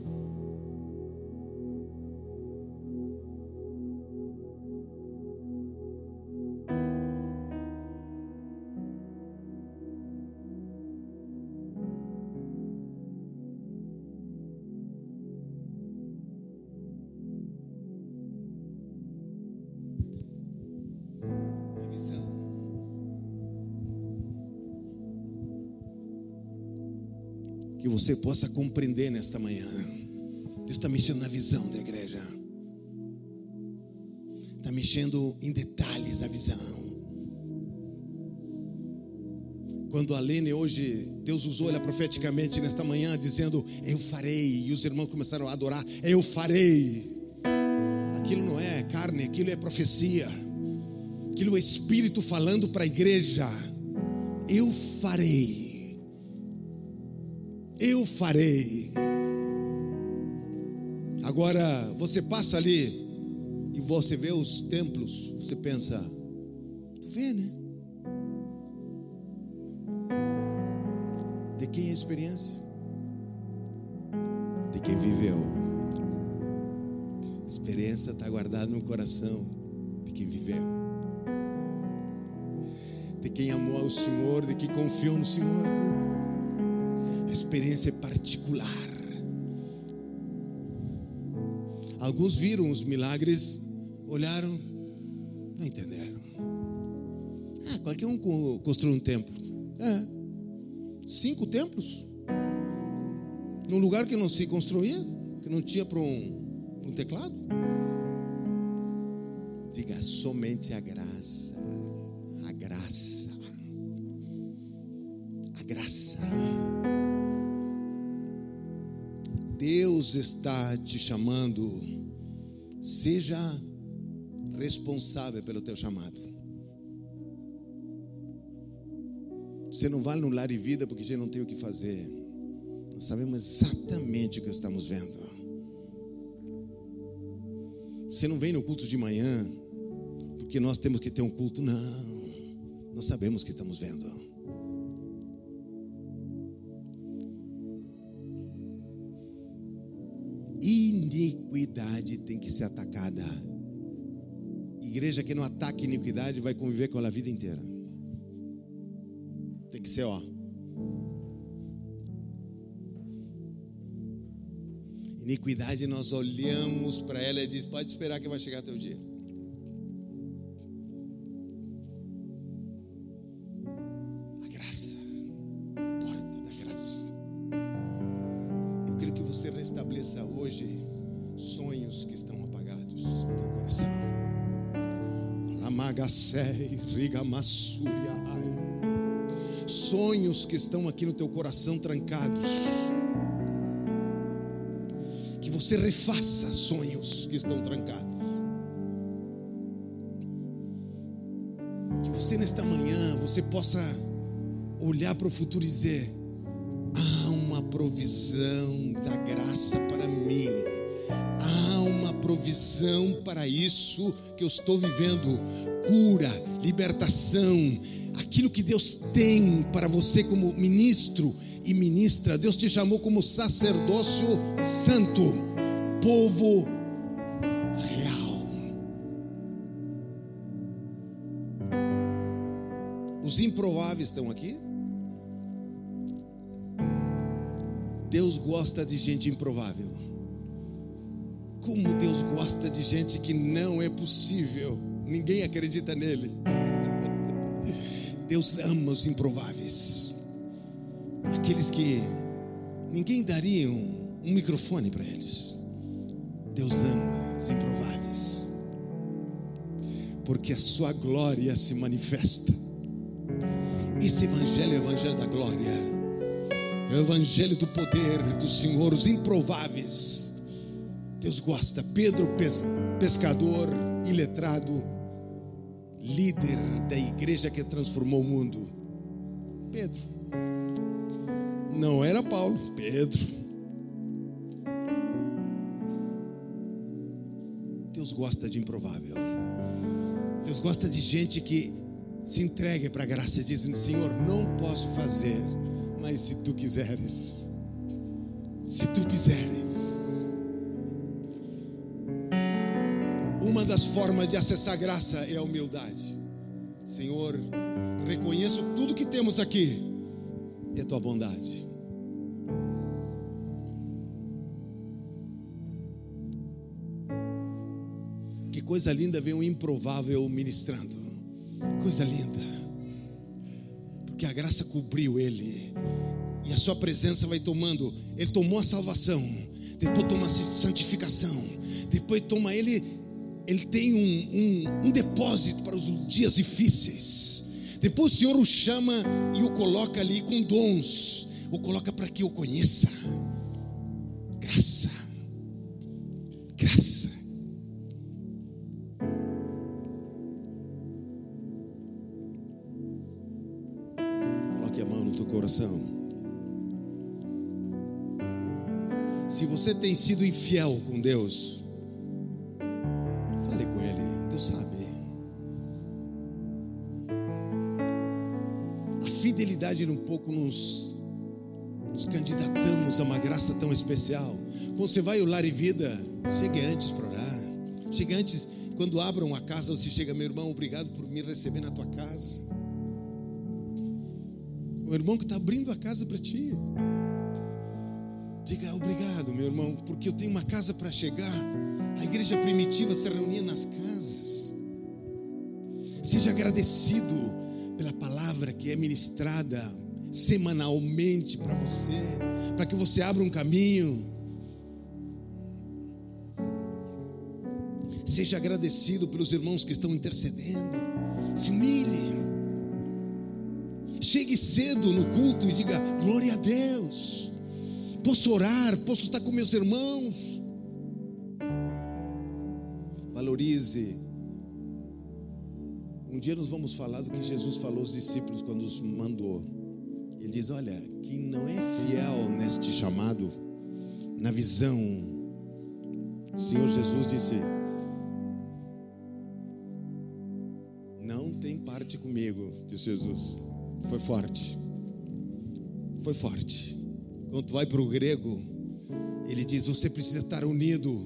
Speaker 2: Você possa compreender nesta manhã. Deus está mexendo na visão da igreja, está mexendo em detalhes da visão. Quando a Lene hoje, Deus usou ela profeticamente nesta manhã, dizendo: Eu farei, e os irmãos começaram a adorar: Eu farei. Aquilo não é carne, aquilo é profecia, aquilo é Espírito falando para a igreja: Eu farei eu farei. Agora, você passa ali e você vê os templos, você pensa, tu vê, né? De quem é a experiência? De quem viveu. A experiência está guardada no coração de quem viveu. De quem amou ao Senhor, de quem confiou no Senhor experiência particular. Alguns viram os milagres, olharam, não entenderam. Ah, qualquer um construiu um templo. É. Cinco templos.
Speaker 3: num lugar que não se construía, que não tinha para um, um teclado.
Speaker 2: Diga somente a graça. A graça. A graça. Está te chamando. Seja responsável pelo teu chamado. Você não vai no lar e vida porque já não tem o que fazer. Nós sabemos exatamente o que estamos vendo. Você não vem no culto de manhã porque nós temos que ter um culto. Não. Nós sabemos o que estamos vendo. Iniquidade tem que ser atacada. Igreja que não ataca iniquidade vai conviver com ela a vida inteira. Tem que ser, ó. Iniquidade, nós olhamos para ela e diz: pode esperar que vai chegar teu dia. Que estão aqui no teu coração trancados. Que você refaça sonhos que estão trancados. Que você nesta manhã você possa olhar para o futuro e dizer: há uma provisão da graça para mim. Há uma provisão para isso que eu estou vivendo. Cura, libertação, aquilo que Deus tem para você como ministro e ministra. Deus te chamou como sacerdócio santo, povo real. Os improváveis estão aqui? Deus gosta de gente improvável. Como Deus gosta de gente que não é possível, ninguém acredita nele. Deus ama os improváveis, aqueles que ninguém daria um, um microfone para eles. Deus ama os improváveis, porque a sua glória se manifesta. Esse evangelho é o evangelho da glória, é o evangelho do poder do Senhor, os improváveis. Deus gosta. Pedro, pescador, iletrado, líder da igreja que transformou o mundo. Pedro. Não era Paulo, Pedro. Deus gosta de improvável. Deus gosta de gente que se entregue para a graça, dizendo: Senhor, não posso fazer, mas se tu quiseres, se tu quiseres. Uma das formas de acessar graça é a humildade. Senhor, reconheço tudo que temos aqui e a tua bondade. Que coisa linda ver um improvável ministrando. Coisa linda. Porque a graça cobriu ele. E a sua presença vai tomando. Ele tomou a salvação. Depois toma a santificação. Depois toma ele. Ele tem um, um, um depósito para os dias difíceis. Depois o Senhor o chama e o coloca ali com dons. O coloca para que o conheça. Graça. Graça. Coloque a mão no teu coração. Se você tem sido infiel com Deus, pouco nos, nos candidatamos a uma graça tão especial. Quando você vai ao lar e vida, chegue antes para orar. Chegue antes, quando abram a casa, você chega, meu irmão, obrigado por me receber na tua casa. O irmão que está abrindo a casa para ti. Diga obrigado, meu irmão, porque eu tenho uma casa para chegar. A igreja primitiva se reunia nas casas. Seja agradecido pela palavra que é ministrada semanalmente para você, para que você abra um caminho. Seja agradecido pelos irmãos que estão intercedendo. Se humilhe. Chegue cedo no culto e diga: Glória a Deus. Posso orar, posso estar com meus irmãos. Valorize. Um dia nós vamos falar do que Jesus falou aos discípulos quando os mandou. Ele diz: Olha, quem não é fiel neste chamado, na visão, o Senhor Jesus disse: Não tem parte comigo, disse Jesus. Foi forte, foi forte. Quando tu vai para o grego, ele diz: Você precisa estar unido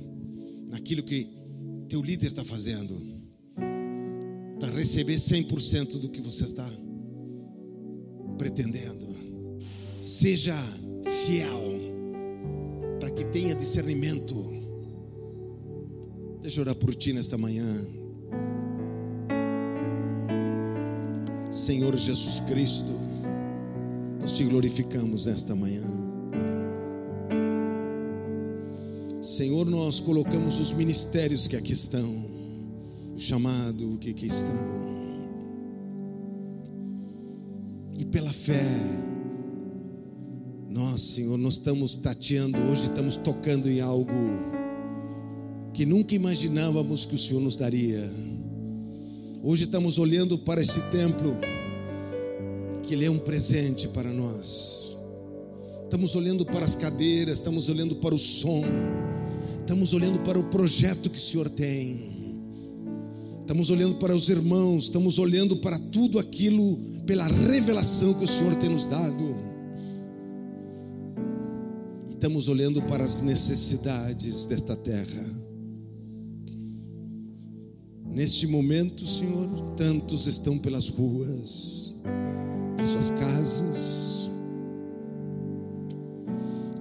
Speaker 2: naquilo que teu líder está fazendo, para receber 100% do que você está pretendendo. Seja fiel, para que tenha discernimento. Deixa eu orar por ti nesta manhã. Senhor Jesus Cristo, nós te glorificamos nesta manhã. Senhor, nós colocamos os ministérios que aqui estão, o chamado que aqui estão. Fé, nós, Senhor, nós estamos tateando, hoje estamos tocando em algo que nunca imaginávamos que o Senhor nos daria. Hoje estamos olhando para esse templo, que ele é um presente para nós. Estamos olhando para as cadeiras, estamos olhando para o som, estamos olhando para o projeto que o Senhor tem. Estamos olhando para os irmãos, estamos olhando para tudo aquilo pela revelação que o Senhor tem nos dado. Estamos olhando para as necessidades desta terra. Neste momento, Senhor, tantos estão pelas ruas, nas suas casas.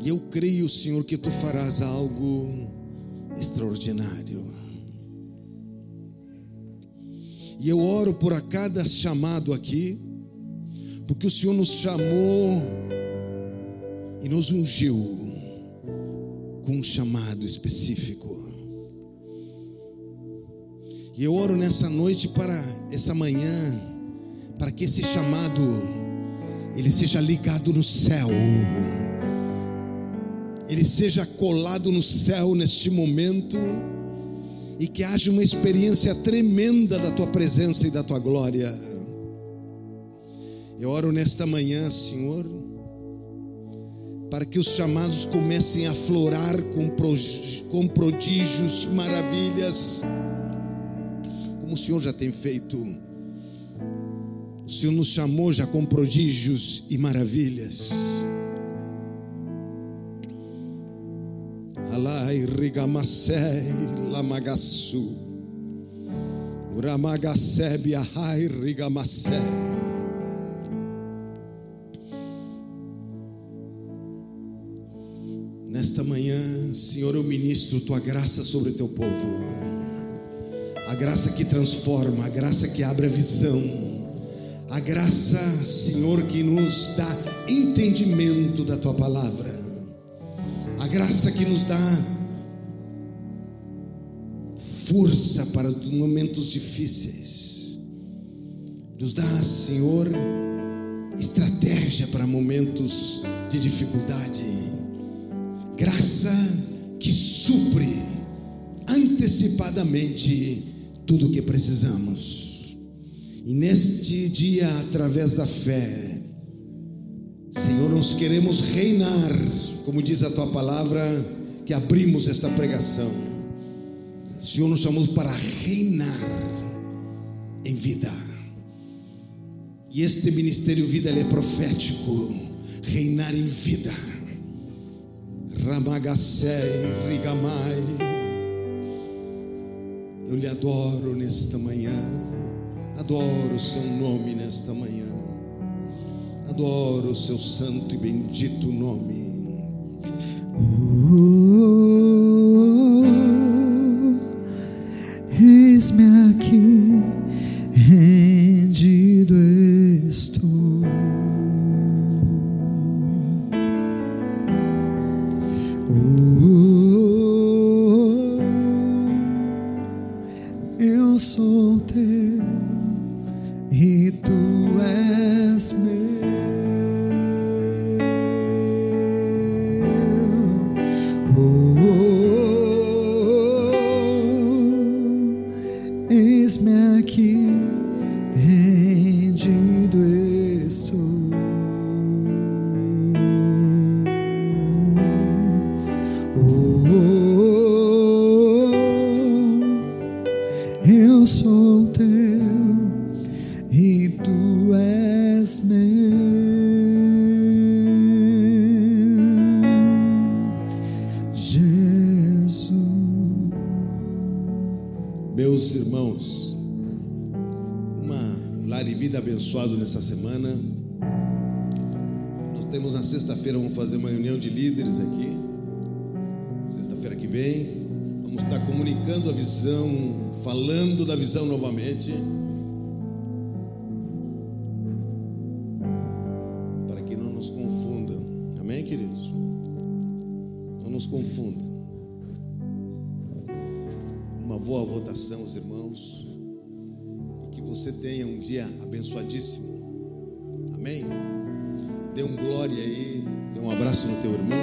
Speaker 2: E eu creio, Senhor, que tu farás algo extraordinário. E eu oro por a cada chamado aqui, porque o Senhor nos chamou e nos ungiu com um chamado específico. E eu oro nessa noite para essa manhã, para que esse chamado ele seja ligado no céu. Ele seja colado no céu neste momento e que haja uma experiência tremenda da tua presença e da tua glória. Eu oro nesta manhã, Senhor, para que os chamados comecem a florar com, com prodígios, maravilhas, como o Senhor já tem feito. O Senhor nos chamou já com prodígios e maravilhas. Alai rigamasei lamagasu. Uramagasebe ahai rigamasei. Nesta manhã, Senhor, eu ministro tua graça sobre o teu povo. A graça que transforma, a graça que abre a visão. A graça, Senhor, que nos dá entendimento da tua palavra. A graça que nos dá força para momentos difíceis. Nos dá, Senhor, estratégia para momentos de dificuldade. Graça que supre antecipadamente tudo o que precisamos. E neste dia, através da fé, Senhor, nós queremos reinar, como diz a tua palavra, que abrimos esta pregação. O Senhor nos chamou para reinar em vida. E este ministério vida é profético, reinar em vida. Ramagasei, Rigamai. Eu lhe adoro nesta manhã. Adoro o seu nome nesta manhã. Adoro o seu santo e bendito nome.
Speaker 4: Oh,
Speaker 2: abençoado nessa semana. Nós temos na sexta-feira, vamos fazer uma reunião de líderes aqui. Sexta-feira que vem, vamos estar comunicando a visão, falando da visão novamente. Para que não nos confundam. Amém, queridos? Não nos confundam. Uma boa votação, os irmãos. Você tenha um dia abençoadíssimo. Amém? Dê um glória aí. Dê um abraço no teu irmão.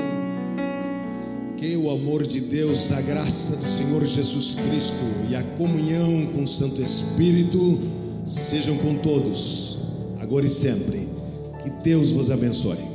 Speaker 2: Que o amor de Deus, a graça do Senhor Jesus Cristo e a comunhão com o Santo Espírito sejam com todos, agora e sempre. Que Deus vos abençoe.